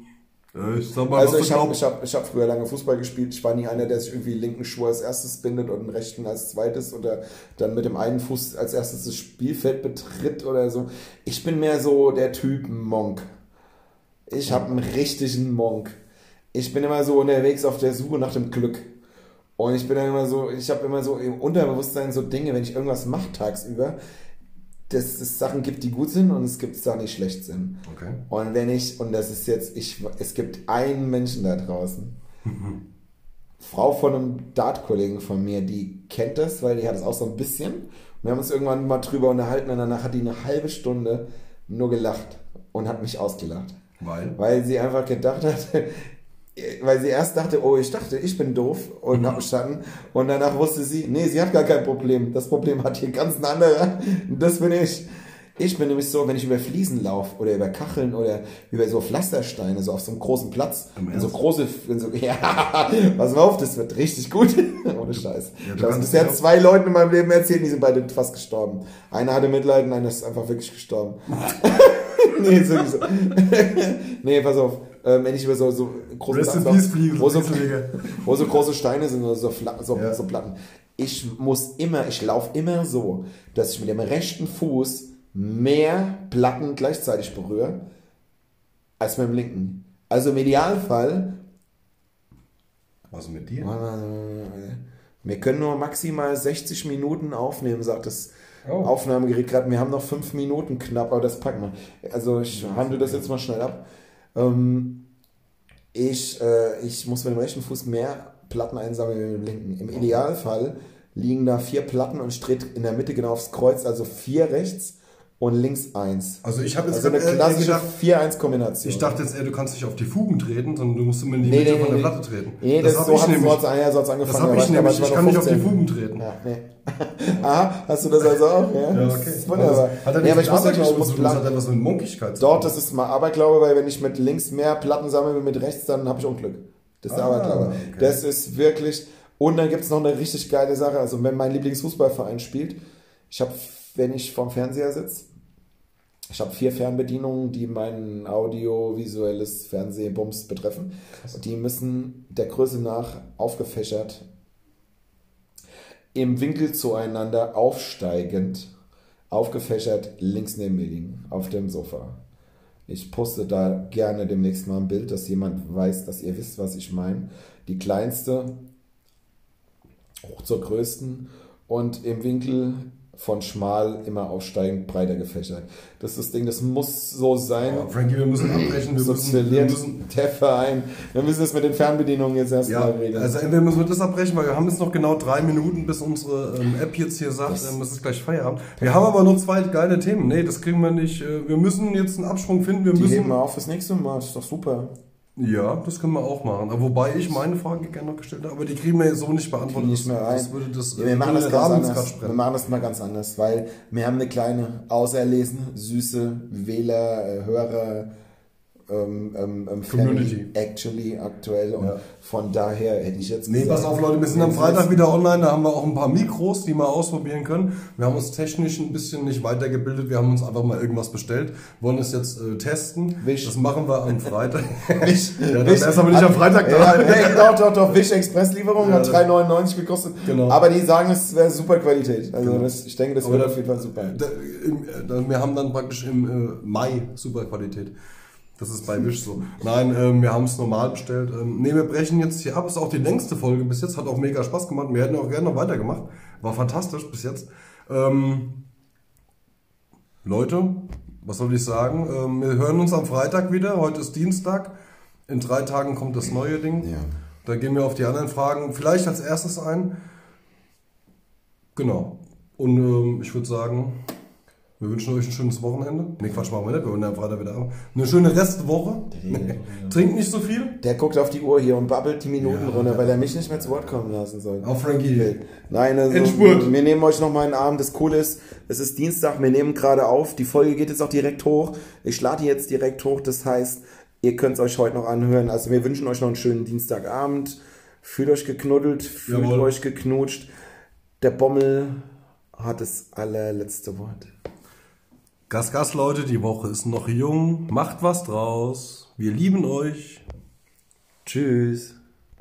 Äh, Ich sag mal, also ich habe ich hab, ich hab früher lange Fußball gespielt. Ich war nie einer, der sich irgendwie linken Schuh als erstes bindet und den rechten als zweites oder dann mit dem einen Fuß als erstes das Spielfeld betritt oder so. Ich bin mehr so der Typ Monk. Ich habe einen richtigen Monk. Ich bin immer so unterwegs auf der Suche nach dem Glück. Und ich bin dann immer so, ich habe immer so im Unterbewusstsein so Dinge, wenn ich irgendwas mache tagsüber, dass es Sachen gibt, die gut sind und es gibt Sachen, die schlecht sind. Okay. Und wenn ich, und das ist jetzt, ich, es gibt einen Menschen da draußen, Frau von einem Dart-Kollegen von mir, die kennt das, weil die hat es auch so ein bisschen. Wir haben uns irgendwann mal drüber unterhalten und danach hat die eine halbe Stunde nur gelacht und hat mich ausgelacht. Weil? Weil sie einfach gedacht hat, weil sie erst dachte, oh, ich dachte, ich bin doof und hab gestanden. Und danach wusste sie, nee, sie hat gar kein Problem. Das Problem hat hier ganz ein anderer. Das bin ich. Ich bin nämlich so, wenn ich über Fliesen laufe oder über Kacheln oder über so Pflastersteine, so auf so einem großen Platz, so große, so, ja, pass mal auf, das wird richtig gut. Ohne Scheiß. Ja, ich habe bisher ja zwei Leuten in meinem Leben erzählt, die sind beide fast gestorben. Einer hatte Mitleid und einer ist einfach wirklich gestorben. nee, ist wirklich so. nee, pass auf. Ähm, wenn ich über so, so große Rest in peace, Fliegen, wo so, wo so große Steine sind oder so, so, Ja. so Platten. Ich muss immer, ich laufe immer so, dass ich mit dem rechten Fuß mehr Platten gleichzeitig berühre als mit dem linken. Also im Idealfall, Was mit dir? wir können nur maximal 60 Minuten aufnehmen, sagt das Oh. Aufnahmegerät gerade. Wir haben noch 5 Minuten knapp, aber das packen wir. Also ich handle das jetzt mal schnell ab. Ähm, ich, äh, ich muss mit dem rechten Fuß mehr Platten einsammeln wie mit dem linken. Im Idealfall liegen da vier Platten und drehe in der Mitte genau aufs Kreuz, also vier rechts und links eins. Also ich habe jetzt Also eine klassische gedacht, 4-1-Kombination. ich dachte jetzt eher, du kannst nicht auf die Fugen treten, sondern du musst immer in die Nee, Mitte nee, von der nee, Platte treten. Nee, das, hab so ich nämlich. ja, hat's angefangen. Das habe ich nämlich. Ich noch kann nicht auf die 15. Fugen treten. Ja, nee. Aha, hast du das also auch? Ja, Ja, Das okay. ist wunderbar. Hat er nee, nicht aber ich muss, wirklich- ich muss das hat etwas mit Munkigkeit zu Dort, das ist mal Aberglaube, weil wenn ich mit links mehr Platten sammle wie mit rechts, dann habe ich Unglück. Das ist Ah, Aberglaube. okay. Das ist wirklich. Und dann gibt es noch eine richtig geile Sache. Also, wenn mein Lieblingsfußballverein spielt, ich habe, wenn ich vorm Fernseher sitze, ich habe vier Fernbedienungen, die mein audiovisuelles Fernsehbums betreffen. Die müssen der Größe nach aufgefächert im Winkel zueinander aufsteigend, aufgefächert links neben mir liegen, auf dem Sofa. Ich poste da gerne demnächst mal ein Bild, dass jemand weiß, dass ihr wisst, was ich meine. Die kleinste hoch zur größten und im Winkel von schmal immer aufsteigend breiter gefächert. Das ist das Ding, das muss so sein. Ja, Frankie, wir müssen abbrechen. Wir müssen, wir müssen der Verein. Wir müssen es mit den Fernbedienungen jetzt ja, erstmal regeln. also entweder müssen wir das abbrechen, weil wir haben jetzt noch genau drei Minuten, bis unsere ähm, App jetzt hier sagt, Das- ähm, es ist gleich Feierabend. Wir haben aber noch zwei geile Themen. Nee, das kriegen wir nicht. Äh, wir müssen jetzt einen Absprung finden. Wir die müssen. heben wir auf fürs nächste Mal. ist doch super. Ja, das können wir auch machen. Aber wobei ich meine Frage gerne noch gestellt habe, aber die kriegen wir jetzt so nicht beantwortet. nicht mehr rein. Das würde das Ja, wir machen das ganz anders. Wir machen das mal ganz anders, weil wir haben eine kleine, auserlesene, süße Wähler, äh, Hörer, ähm, ähm, ähm, Community. Actually aktuell und Ja. von daher hätte ich jetzt Nee, gesagt, pass auf Leute, wir sind am Freitag wieder online, da haben wir auch ein paar Mikros, die wir ausprobieren können. Wir haben uns technisch ein bisschen nicht weitergebildet, wir haben uns einfach mal irgendwas bestellt, wollen es jetzt äh, testen. Wish. Das machen wir am Freitag. Wish, Ja, Wish- wär's aber nicht am Freitag da. Ja, nee, doch, doch, doch, Wish Express-Lieferung Ja, hat das- 3,99 gekostet. Genau. Aber die sagen, es wäre super Qualität. Also Genau. das, ich denke, das Aber wird auf jeden Fall super. Da, im, äh, da, wir haben dann praktisch im äh, Mai super Qualität. Das ist bei Wish so. Nein, ähm, wir haben es normal bestellt. Ähm, nee, wir brechen jetzt hier ab. Ist auch die längste Folge bis jetzt. Hat auch mega Spaß gemacht. Wir hätten auch gerne noch weitergemacht. War fantastisch bis jetzt. Ähm, Leute, was soll ich sagen? Ähm, wir hören uns am Freitag wieder. Heute ist Dienstag. In drei Tagen kommt das neue Ding. Ja. Da gehen wir auf die anderen Fragen vielleicht als erstes ein. Genau. Und ähm, ich würde sagen, wir wünschen euch ein schönes Wochenende. Ne, Quatsch, machen wir nicht. Wir wollen ja am Freitag wieder ab. Eine schöne Restwoche. Trinkt nicht so viel. Der guckt auf die Uhr hier und babbelt die Minuten Ja, runter, weil er mich nicht mehr zu Wort kommen lassen soll. Auf Frankie. Nein, also Endspurt. wir nehmen euch noch mal einen Abend. Das Coole ist, es ist Dienstag, wir nehmen gerade auf. Die Folge geht jetzt auch direkt hoch. Ich lade die jetzt direkt hoch. Das heißt, ihr könnt es euch heute noch anhören. Also wir wünschen euch noch einen schönen Dienstagabend. Fühlt euch geknuddelt, fühlt Jawohl. euch geknutscht. Der Bommel hat das allerletzte Wort. Gas, Gas, Leute, die Woche ist noch jung. Macht was draus. Wir lieben euch. Tschüss.